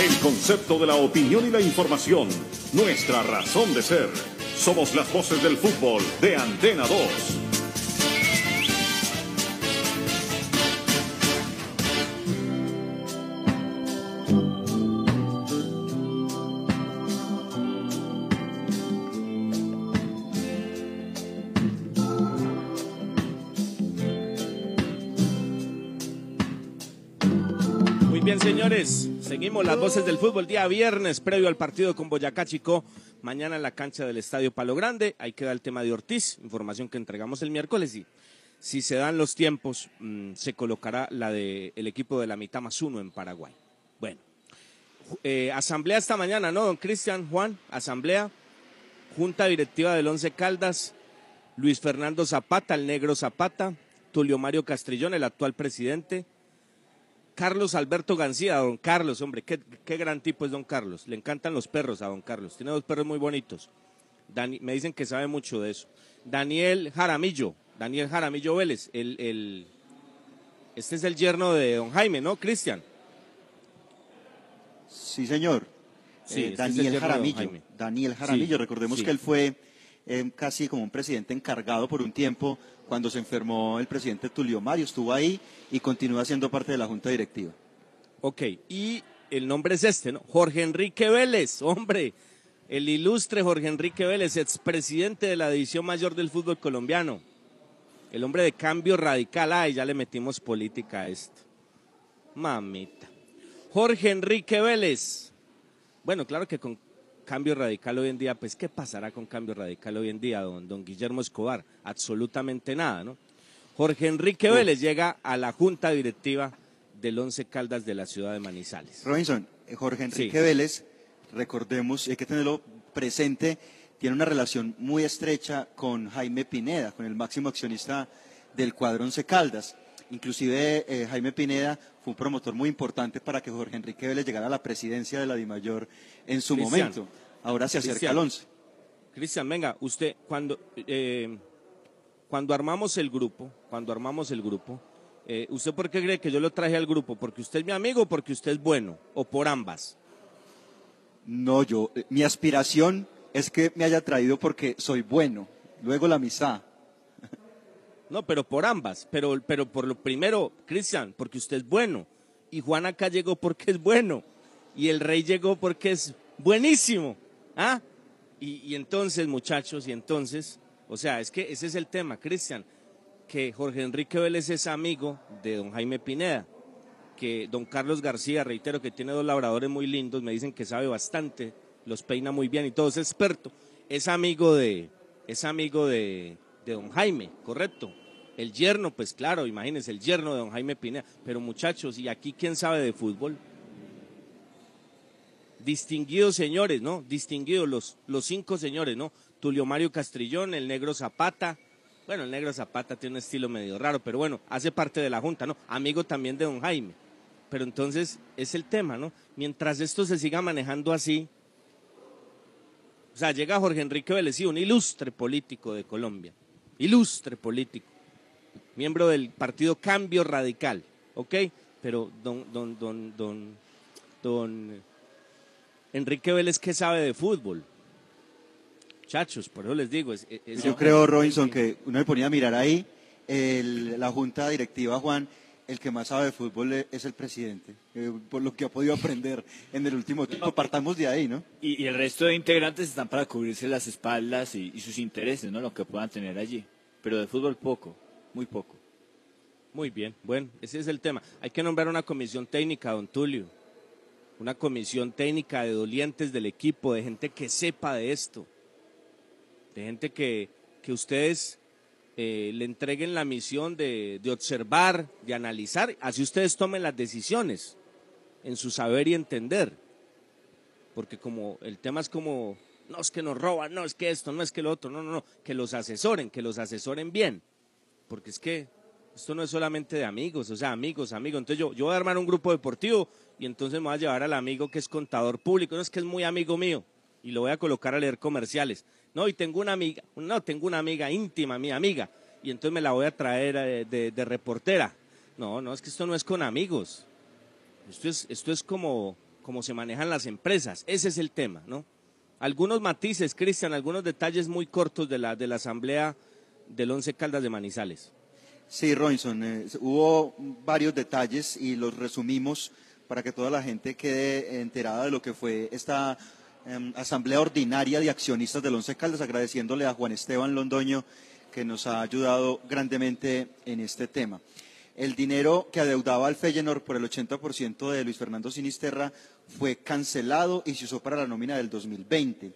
El concepto de la opinión y la información, nuestra razón de ser. Somos las voces del fútbol de Antena 2. Muy bien, señores. Seguimos las voces del fútbol día viernes, previo al partido con Boyacá Chico. Mañana en la cancha del Estadio Palo Grande. Ahí queda el tema de Ortiz, información que entregamos el miércoles. Y si se dan los tiempos, mm, se colocará la del equipo de la mitad más uno en Paraguay. Bueno, eh, asamblea esta mañana, ¿no, don Cristian Juan? Asamblea, Junta Directiva del Once Caldas, Luis Fernando Zapata, el negro Zapata, Tulio Mario Castrillón, el actual presidente, Carlos Alberto García, don Carlos, hombre, qué, qué gran tipo es don Carlos. Le encantan los perros a don Carlos. Tiene dos perros muy bonitos. Dani- me dicen que sabe mucho de eso. Daniel Jaramillo, Daniel Jaramillo Vélez, el, el- este es el yerno de don Jaime, ¿no, Cristian? Sí, señor. Sí, Eh, este es el Daniel Jaramillo. Daniel Jaramillo. Recordemos sí. que él fue eh, casi como un presidente encargado por un tiempo cuando se enfermó el presidente Tulio Mario. Estuvo ahí y continúa siendo parte de la junta directiva. Ok, y el nombre es este, ¿no? Jorge Enrique Vélez, hombre, el ilustre Jorge Enrique Vélez, expresidente de la División Mayor del Fútbol Colombiano. El hombre de cambio radical, ay, ya le metimos política a esto. Mamita. Jorge Enrique Vélez. Bueno, claro que con cambio radical hoy en día, pues, ¿qué pasará con cambio radical hoy en día, don, don Guillermo Escobar? Absolutamente nada, ¿no? Jorge Enrique Vélez llega a la junta directiva del Once Caldas de la ciudad de Manizales. Robinson, eh, Jorge Enrique Sí. Vélez, recordemos, hay que tenerlo presente, tiene una relación muy estrecha con Jaime Pineda, con el máximo accionista del cuadro Once Caldas. Inclusive eh, Jaime Pineda fue un promotor muy importante para que Jorge Enrique Vélez llegara a la presidencia de la DIMAYOR en su Cristian. momento. Ahora se acerca Cristian. al once. Cristian, venga, usted, cuando, eh, cuando armamos el grupo, cuando armamos el grupo, eh, ¿usted por qué cree que yo lo traje al grupo? ¿Porque usted es mi amigo o porque usted es bueno? ¿O por ambas? No, yo, eh, mi aspiración es que me haya traído porque soy bueno. Luego la amistad. No, pero por ambas. Pero, pero por lo primero, Cristian, porque usted es bueno. Y Juan acá llegó porque es bueno. Y el rey llegó porque es buenísimo. ¿Ah? Y, entonces, muchachos, y entonces, o sea, es que ese es el tema, Cristian, que Jorge Enrique Vélez es amigo de don Jaime Pineda, que don Carlos García, reitero que tiene dos labradores muy lindos, me dicen que sabe bastante, los peina muy bien y todo es experto, es amigo de, es amigo de, de don Jaime, correcto. El yerno, pues claro, imagínense, el yerno de don Jaime Pineda. Pero muchachos, ¿y aquí quién sabe de fútbol? Distinguidos señores, ¿no? Distinguidos los, los cinco señores, ¿no? Tulio Mario Castrillón, el negro Zapata. Bueno, el negro Zapata tiene un estilo medio raro, pero bueno, hace parte de la Junta, ¿no? Amigo también de don Jaime. Pero entonces es el tema, ¿no? Mientras esto se siga manejando así, o sea, llega Jorge Enrique Vélez, un ilustre político de Colombia, ilustre político, miembro del partido Cambio Radical, ¿ok? Pero don, don, don, don, don Enrique Vélez, ¿qué sabe de fútbol? Muchachos, por eso les digo. Es, es- Yo creo, Robinson, que uno me ponía a mirar ahí, el- la junta directiva, Juan, el que más sabe de fútbol e- es el presidente, eh, por lo que ha podido aprender en el último tiempo. Partamos de ahí, ¿no? Y, y el resto de integrantes están para cubrirse las espaldas y, y sus intereses, ¿no? Lo que puedan tener allí. Pero de fútbol poco, muy poco. Muy bien, bueno, ese es el tema. Hay que nombrar una comisión técnica, don Tulio. Una comisión técnica de dolientes del equipo, de gente que sepa de esto. De gente que, que ustedes eh, le entreguen la misión de, de observar, de analizar, así ustedes tomen las decisiones en su saber y entender. Porque como el tema es como, no es que nos roban, no es que esto, no es que lo otro, no, no, no, que los asesoren, que los asesoren bien. Porque es que esto no es solamente de amigos, o sea, amigos, amigos. Entonces yo, yo voy a armar un grupo deportivo y entonces me voy a llevar al amigo que es contador público, no es que es muy amigo mío, y lo voy a colocar a leer comerciales. No, y tengo una amiga, no, tengo una amiga íntima, mi amiga, y entonces me la voy a traer eh, de, de reportera. No, no, es que esto no es con amigos. Esto es, esto es como, como se manejan las empresas. Ese es el tema, ¿no? Algunos matices, Cristian, algunos detalles muy cortos de la, de la asamblea del Once Caldas de Manizales. Sí, Robinson, eh, hubo varios detalles y los resumimos para que toda la gente quede enterada de lo que fue esta em, asamblea ordinaria de accionistas del Once Caldas, agradeciéndole a Juan Esteban Londoño que nos ha ayudado grandemente en este tema. El dinero que adeudaba al Feyenoord por el 80% de Luis Fernando Sinisterra fue cancelado y se usó para la nómina del 2020.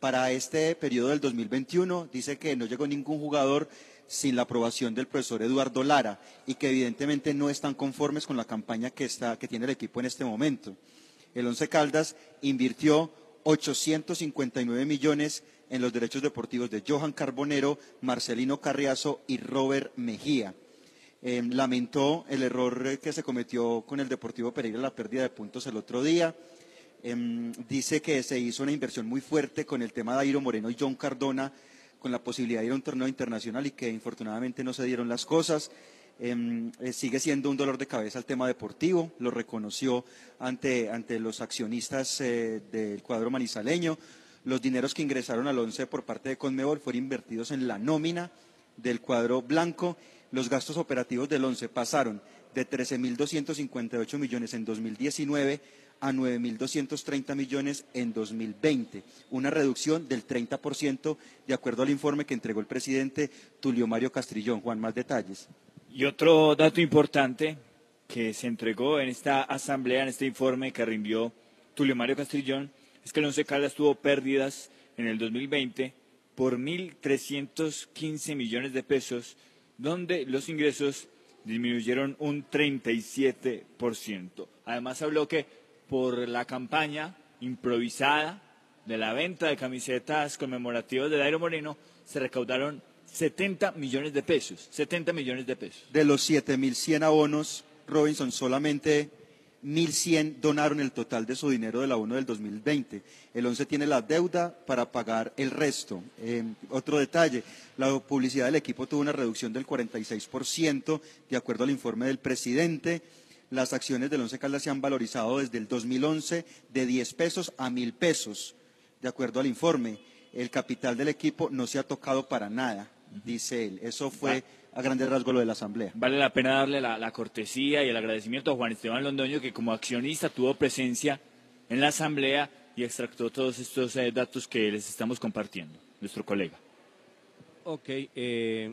Para este periodo del 2021 dice que no llegó ningún jugador sin la aprobación del profesor Eduardo Lara y que evidentemente no están conformes con la campaña que, está, que tiene el equipo en este momento. El Once Caldas invirtió 859 millones en los derechos deportivos de Johan Carbonero, Marcelino Carriazo y Robert Mejía. Eh, lamentó el error que se cometió con el Deportivo Pereira, la pérdida de puntos el otro día. Em, dice que se hizo una inversión muy fuerte con el tema de Airo Moreno y John Cardona, con la posibilidad de ir a un torneo internacional y que infortunadamente no se dieron las cosas. Em, eh, sigue siendo un dolor de cabeza el tema deportivo, lo reconoció ante, ante los accionistas eh, del cuadro manizaleño. Los dineros que ingresaron al once por parte de Conmebol fueron invertidos en la nómina del cuadro blanco. Los gastos operativos del once pasaron de 13.258 millones en 2019 a 9.230 millones en 2020, una reducción del 30% de acuerdo al informe que entregó el presidente Tulio Mario Castrillón. Juan, más detalles. Y otro dato importante que se entregó en esta asamblea, en este informe que rindió Tulio Mario Castrillón, es que el Once Caldas tuvo pérdidas en el 2020 por 1.315 millones de pesos, donde los ingresos disminuyeron un 37%. Además habló que por la campaña improvisada de la venta de camisetas conmemorativas de Dairo Moreno se recaudaron 70 millones de pesos. 70 millones de pesos. De los 7.100 abonos, Robinson, solamente 1.100 donaron el total de su dinero del abono del 2020. El 11 tiene la deuda para pagar el resto. Eh, otro detalle, la publicidad del equipo tuvo una reducción del 46%, de acuerdo al informe del presidente. Las acciones del Once Caldas se han valorizado desde el 2011 de 10 pesos a 1.000 pesos, de acuerdo al informe. El capital del equipo no se ha tocado para nada, dice él. Eso fue a grandes rasgos lo de la Asamblea. Vale la pena darle la, la cortesía y el agradecimiento a Juan Esteban Londoño, que como accionista tuvo presencia en la Asamblea y extractó todos estos eh, datos que les estamos compartiendo, nuestro colega. Ok, eh,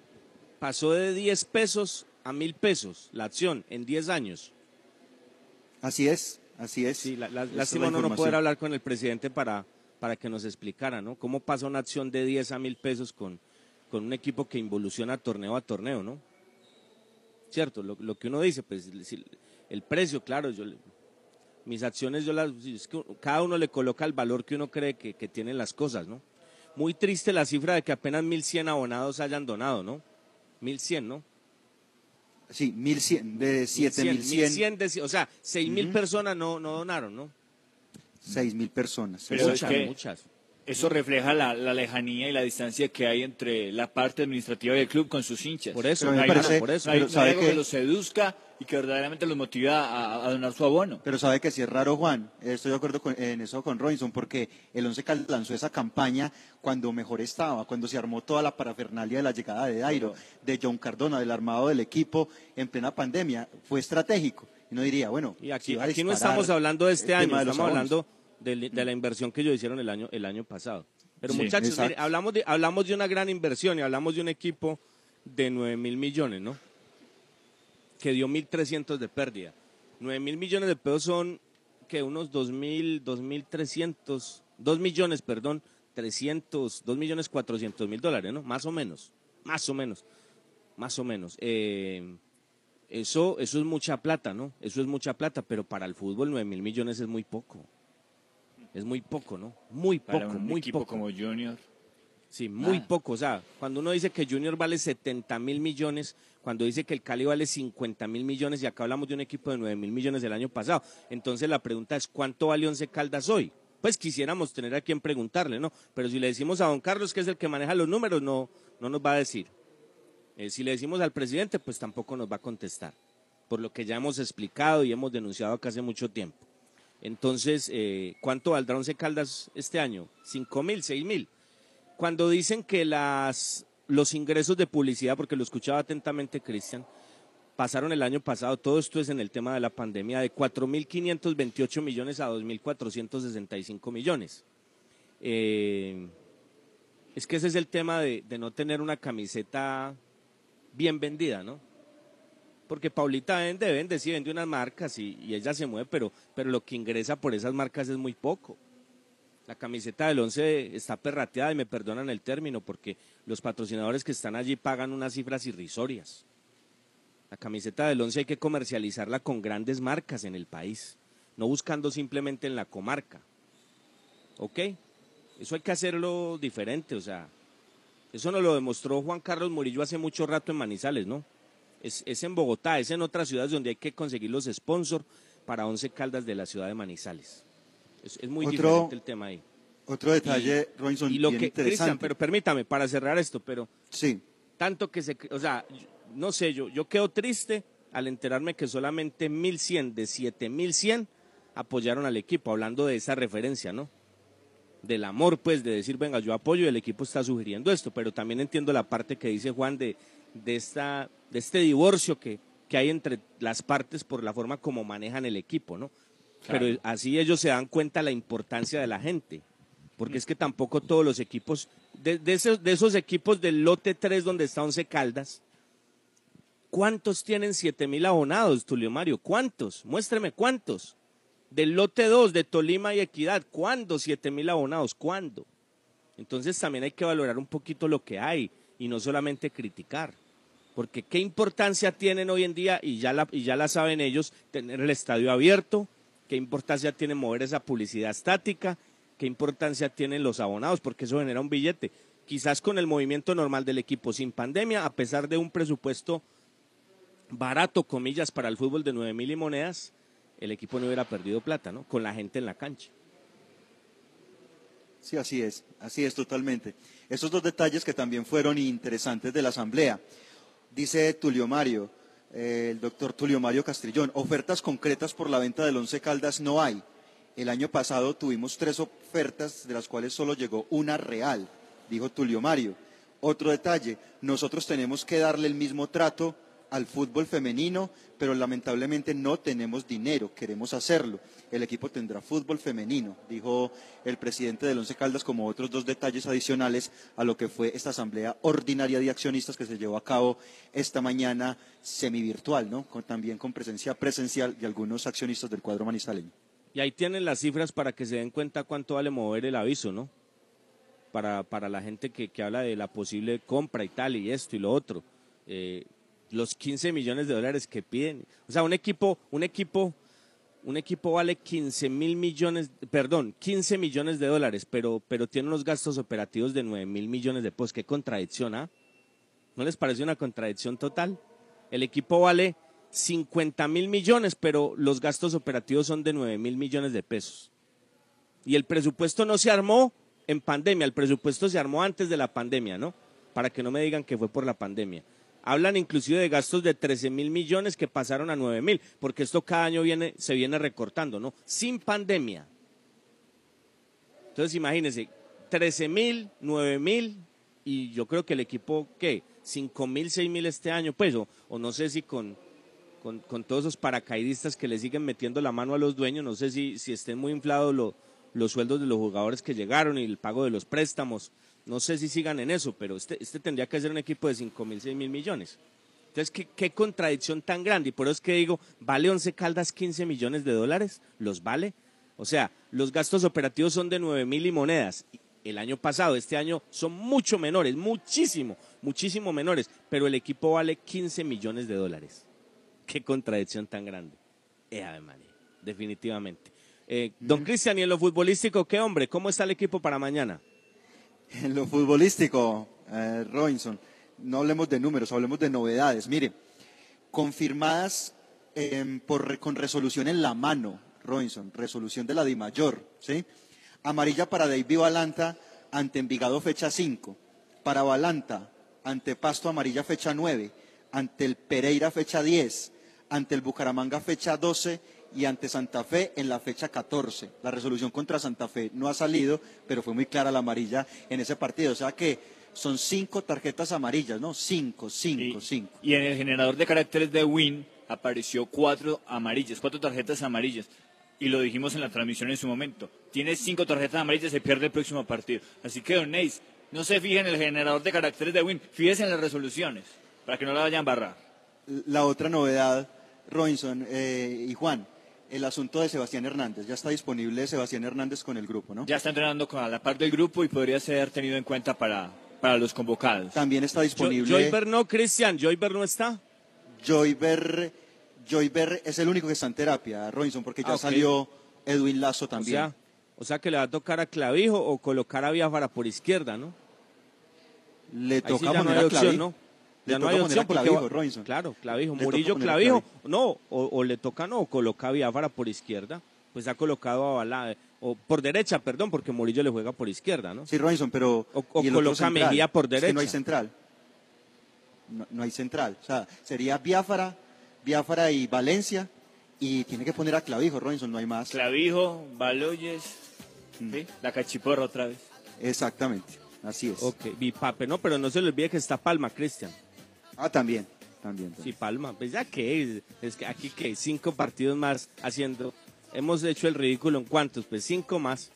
pasó de 10 pesos a 1000 pesos la acción en 10 años. Así es, así es. Sí, la, la- lástima no poder hablar con el presidente para, para que nos explicara, ¿no? ¿Cómo pasa una acción de 10 a 1000 pesos con, con un equipo que involuciona torneo a torneo, ¿no? Cierto, lo, lo que uno dice, pues el precio, claro, yo mis acciones, yo las, es que cada uno le coloca el valor que uno cree que, que tienen las cosas, ¿no? Muy triste la cifra de que apenas 1.100 abonados hayan donado, ¿no? 1.100, ¿no? Sí, 1100, de 7100, 1.100, de- o sea, 6.000 Ujú. personas no, no donaron, ¿no? 6000 personas. Pero Muchas, es que muchas. Eso refleja la, la lejanía y la distancia que hay entre la parte administrativa del club con sus hinchas. Por eso, no me hay, parece- nada, por eso. No hay- pero no hay sabe algo que- que los seduzca y que verdaderamente los motiva a, a donar su abono. Pero sabe que sí es raro, Juan. Estoy de acuerdo con- en eso con Robinson, porque el Once Caldas lanzó esa campaña cuando mejor estaba, cuando se armó toda la parafernalia de la llegada de Dairo, de John Cardona, del armado del equipo en plena pandemia. Fue estratégico. Y no diría, bueno, Y aquí, no estamos hablando de este año, de estamos hablando de, de la inversión que ellos hicieron el año, el año pasado. Pero Sí, muchachos, mire, hablamos, de, hablamos de una gran inversión y hablamos de un equipo de 9 mil millones, ¿no? Que dio 1.300 de pérdida. 9 mil millones de pesos son que unos 2 mil, 2.300, 2 millones, perdón, 300, 2 millones 400 mil dólares, ¿no? Más o menos, más o menos, más o menos. Eh, eso, eso es mucha plata, ¿no? Eso es mucha plata, pero para el fútbol 9 mil millones es muy poco. Es muy poco, ¿no? Muy poco, Para un muy equipo poco. como Junior. Sí, muy Nada. poco. O sea, cuando uno dice que Junior vale 70 mil millones, cuando dice que el Cali vale 50 mil millones, y acá hablamos de un equipo de 9 mil millones del año pasado. Entonces la pregunta es, ¿cuánto vale Once Caldas hoy? Pues quisiéramos tener a quien preguntarle, ¿no? Pero si le decimos a don Carlos, que es el que maneja los números, no, no nos va a decir. Eh, si le decimos al presidente, pues tampoco nos va a contestar, por lo que ya hemos explicado y hemos denunciado acá hace mucho tiempo. Entonces, eh, ¿cuánto valdrá Once Caldas este año? ¿Cinco mil, seis mil? Cuando dicen que las, los ingresos de publicidad, porque lo escuchaba atentamente Cristian, pasaron el año pasado, todo esto es en el tema de la pandemia, de 4.528 millones a 2.465 millones. Eh, es que ese es el tema de, no tener una camiseta bien vendida, ¿no? Porque Paulita vende, vende, sí, vende unas marcas y, y ella se mueve, pero, pero lo que ingresa por esas marcas es muy poco. La camiseta del 11 está perrateada y me perdonan el término porque los patrocinadores que están allí pagan unas cifras irrisorias. La camiseta del 11 hay que comercializarla con grandes marcas en el país, no buscando simplemente en la comarca. ¿Ok? Eso hay que hacerlo diferente, o sea, eso nos lo demostró Juan Carlos Murillo hace mucho rato en Manizales, ¿no? Es, es en Bogotá, es en otras ciudades donde hay que conseguir los sponsors para 11 caldas de la ciudad de Manizales. Es, es muy Otro- diferente el tema ahí. Otro detalle, Robinson, Y lo bien que, Cristian, pero permítame, para cerrar esto, pero Sí. tanto que se, o sea, no sé, yo, yo quedo triste al enterarme que solamente 1100 de 7100 apoyaron al equipo, hablando de esa referencia, ¿no? Del amor, pues, de decir, venga, yo apoyo y el equipo está sugiriendo esto, pero también entiendo la parte que dice Juan de, de, esta, de este divorcio que, que hay entre las partes por la forma como manejan el equipo, ¿no? Claro. Pero así ellos se dan cuenta la importancia de la gente, porque es que tampoco todos los equipos, de, de esos, de esos equipos del lote 3 donde está Once Caldas, ¿cuántos tienen 7 mil abonados, Tulio Mario? ¿Cuántos? Muéstreme cuántos. Del lote 2 de Tolima y Equidad, ¿cuándo 7 mil abonados? ¿Cuándo? Entonces también hay que valorar un poquito lo que hay y no solamente criticar. Porque qué importancia tienen hoy en día, y ya la, y ya la saben ellos, tener el estadio abierto, qué importancia tiene mover esa publicidad estática, qué importancia tienen los abonados, porque eso genera un billete. Quizás con el movimiento normal del equipo sin pandemia, a pesar de un presupuesto barato, comillas, para el fútbol de 9 mil y monedas, el equipo no hubiera perdido plata, ¿no? Con la gente en la cancha. Sí, así es, así es totalmente. Esos dos detalles que también fueron interesantes de la Asamblea. Dice Tulio Mario, el doctor Tulio Mario Castrillón, ofertas concretas por la venta del Once Caldas no hay. El año pasado tuvimos tres ofertas, de las cuales solo llegó una real, dijo Tulio Mario. Otro detalle, nosotros tenemos que darle el mismo trato al fútbol femenino, pero lamentablemente no tenemos dinero, queremos hacerlo. El equipo tendrá fútbol femenino, dijo el presidente del Once Caldas, como otros dos detalles adicionales a lo que fue esta asamblea ordinaria de accionistas que se llevó a cabo esta mañana semivirtual, ¿no? Con- también con presencia presencial de algunos accionistas del cuadro manizaleño. Y ahí tienen las cifras para que se den cuenta cuánto vale mover el aviso, ¿no? Para, para la gente que, que habla de la posible compra y tal, y esto y lo otro. Eh, los 15 millones de dólares que piden. O sea, un equipo, un equipo, un equipo vale 15 mil millones, perdón, 15 millones de dólares, pero, pero tiene unos gastos operativos de 9 mil millones de pesos. Qué contradicción, ¿ah? ¿No les parece una contradicción total? El equipo vale 50 mil millones, pero los gastos operativos son de 9 mil millones de pesos. Y el presupuesto no se armó en pandemia, el presupuesto se armó antes de la pandemia, ¿no? Para que no me digan que fue por la pandemia. Hablan inclusive de gastos de 13 mil millones que pasaron a 9 mil, porque esto cada año viene, se viene recortando, ¿no? Sin pandemia. Entonces imagínense, 13 mil, 9 mil, y yo creo que el equipo, ¿qué? 5 mil, 6 mil este año, pues, o, o no sé si con, con, con todos esos paracaidistas que le siguen metiendo la mano a los dueños, no sé si, si estén muy inflados lo- los sueldos de los jugadores que llegaron y el pago de los préstamos, no sé si sigan en eso, pero este, este tendría que ser un equipo de 5 mil, 6 mil millones. Entonces, ¿qué, qué contradicción tan grande. Y por eso es que digo, ¿vale Once Caldas 15 millones de dólares? ¿Los vale? O sea, los gastos operativos son de 9 mil y monedas. El año pasado, este año son mucho menores, muchísimo, muchísimo menores, pero el equipo vale 15 millones de dólares. Qué contradicción tan grande. Eh, Ave María, definitivamente. Eh, don Cristian, y en lo futbolístico, ¿qué hombre? ¿Cómo está el equipo para mañana? En lo futbolístico, eh, Robinson, no hablemos de números, hablemos de novedades. Mire, confirmadas em, por, con resolución en la mano, Robinson, resolución de la DIMAYOR, ¿sí? Amarilla para David Balanta ante Envigado fecha 5, para Balanta ante Pasto Amarilla fecha 9, ante el Pereira fecha 10, ante el Bucaramanga fecha 12 y ante Santa Fe en la fecha 14. La resolución contra Santa Fe no ha salido, pero fue muy clara la amarilla en ese partido. O sea que son cinco tarjetas amarillas, ¿no? Cinco, cinco, cinco. Y en el generador de caracteres de Win apareció cuatro amarillas, cuatro tarjetas amarillas. Y lo dijimos en la transmisión en su momento. Tiene cinco tarjetas amarillas, se pierde el próximo partido. Así que, Don Neis, no se fije en el generador de caracteres de Win, fíjese en las resoluciones, para que no la vayan a barrar. La otra novedad, Robinson eh, y Juan, el asunto de Sebastián Hernández. Ya está disponible Sebastián Hernández con el grupo, ¿no? Ya está entrenando con a la par del grupo y podría ser tenido en cuenta para, para los convocados. También está disponible. Joyber no, Cristian, Joyber no está. Joyber, Joyber es el único que está en terapia, Robinson, porque ya Ah, salió Edwin Lazo O también. sea, o sea que le va a tocar a Clavijo o colocar a Biafara por izquierda, ¿no? Le Ahí toca sí no poner a opción, Clavijo. ¿no? Ya no hay opción porque Clavijo, va- Robinson. Claro, Clavijo, Murillo, Clavijo, no, o, o le toca no, o coloca a Biafara por izquierda, pues ha colocado a Balá, o por derecha, perdón, porque Murillo le juega por izquierda, ¿no? Sí, Robinson, pero. O, o ¿y el otro coloca a central? Mejía por Es que derecha. no hay central. No, no hay central. O sea, sería Biafara, Biafara y Valencia, y tiene que poner a Clavijo, Robinson, no hay más. Clavijo, Baloyes, ¿sí? la cachiporra otra vez. Exactamente, así es. Ok, Bipape, no, pero no se le olvide que está Palma, Cristian. Ah, también, también. Sí, Palma, pues ya que es, es que aquí que cinco partidos más haciendo, hemos hecho el ridículo en cuántos, pues cinco más.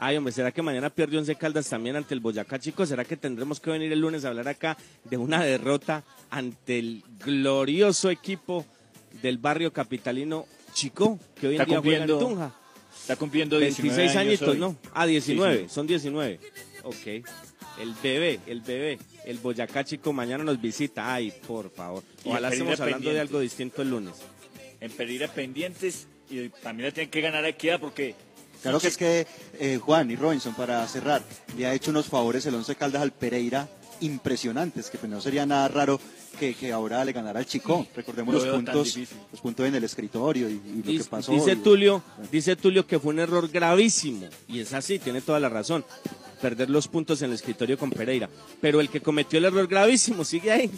Ay, hombre, ¿será que mañana pierde Once Caldas también ante el Boyacá, chicos? ¿Será que tendremos que venir el lunes a hablar acá de una derrota ante el glorioso equipo del barrio capitalino Chico, que hoy en Está día juega en Tunja? Está cumpliendo 19 26 años añitos, hoy. ¿no? Ah, 19, Sí, sí. son 19. Ok. El bebé, el bebé, el Boyacá Chico mañana nos visita. Ay, por favor. Ojalá estemos hablando de algo distinto el lunes. En Pereira pendientes y también le tienen que ganar a Equidad porque Claro que es que eh, Juan y Robinson, para cerrar, le ha hecho unos favores el Once Caldas al Pereira impresionantes, que pues no sería nada raro que, que ahora le ganara al Chico. Recordemos Lo los puntos, los puntos en el escritorio y, y lo que pasó. dice y- Tulio, dice Tulio que fue un error gravísimo. Y es así, tiene toda la razón. Perder los puntos en el escritorio con Pereira. Pero el que cometió el error gravísimo sigue ahí.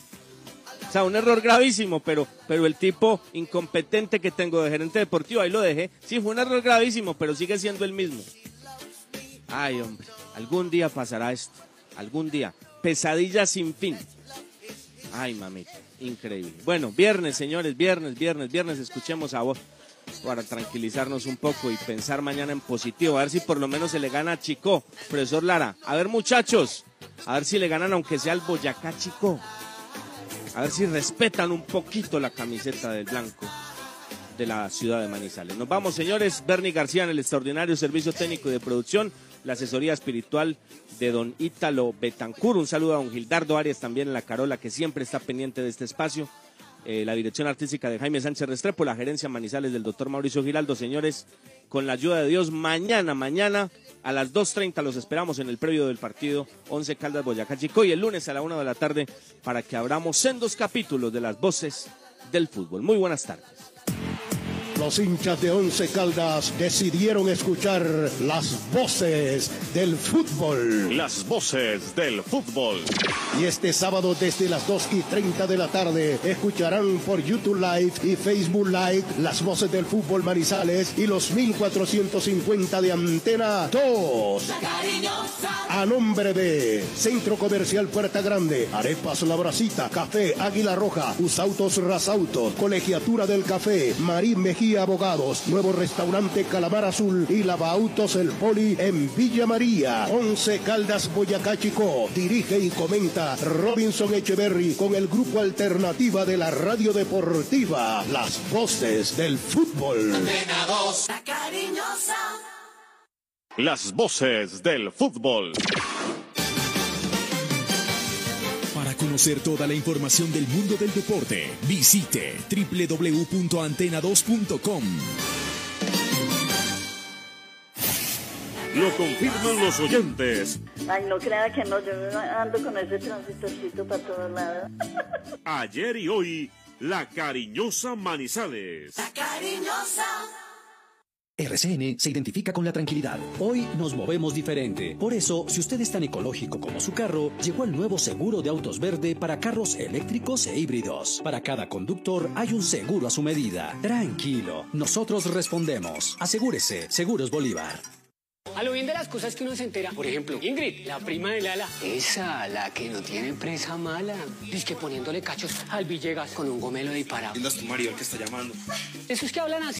O sea, un error gravísimo, pero, pero el tipo incompetente que tengo de gerente deportivo, ahí lo dejé. Sí, fue un error gravísimo, pero sigue siendo el mismo. Ay, hombre, algún día pasará esto. Algún día. Pesadilla sin fin. Ay, mamita. Increíble. Bueno, viernes, señores, viernes, viernes, viernes, escuchemos a vos para tranquilizarnos un poco y pensar mañana en positivo. A ver si por lo menos se le gana a Chico, profesor Lara. A ver, muchachos, a ver si le ganan aunque sea el Boyacá Chico. A ver si respetan un poquito la camiseta del blanco de la ciudad de Manizales. Nos vamos, señores. Bernie García en el extraordinario servicio técnico y de producción, la asesoría espiritual de don Ítalo Betancur. Un saludo a don Gildardo Arias también en la Carola, que siempre está pendiente de este espacio. Eh, la dirección artística de Jaime Sánchez Restrepo, la gerencia Manizales del doctor Mauricio Giraldo. Señores, con la ayuda de Dios, mañana, mañana a las 2.30 los esperamos en el previo del partido 11 Caldas Boyacá Chico y el lunes a la 1 de la tarde para que abramos en dos capítulos de las voces del fútbol. Muy buenas tardes. Los hinchas de Once Caldas decidieron escuchar las voces del fútbol. Las voces del fútbol. Y este sábado desde las 2 y 30 de la tarde escucharán por YouTube Live y Facebook Live las voces del fútbol Manizales y los 1450 de Antena 2. A nombre de Centro Comercial Puerta Grande, Arepas La Bracita, Café Águila Roja, Usautos Rasautos, Colegiatura del Café, Marín Mejía Abogados, nuevo restaurante Calamar Azul y Lavautos El Poli en Villa María. 11 Caldas Boyacá Chico. Dirige y comenta Robinson Echeverry con el grupo alternativa de la radio deportiva. Las voces del fútbol. La cariñosa. Las voces del fútbol. Conocer toda la información del mundo del deporte, visite www.antena2.com. Lo confirman los oyentes. Ay, no crea que no, yo ando con ese transitorcito para todos lados. Ayer y hoy, la cariñosa Manizales. La cariñosa. RCN se identifica con la tranquilidad. Hoy nos movemos diferente. Por eso, si usted es tan ecológico como su carro, llegó el nuevo seguro de autos verde para carros eléctricos e híbridos. Para cada conductor hay un seguro a su medida. Tranquilo, nosotros respondemos. Asegúrese, Seguros Bolívar. A lo bien de las cosas que uno se entera. Por ejemplo, Ingrid, la prima de Lala. Esa, la que no tiene presa mala. Dice que poniéndole cachos al Villegas con un gomelo disparado. ¿Quién es tu Mario el que está llamando? Esos que hablan así.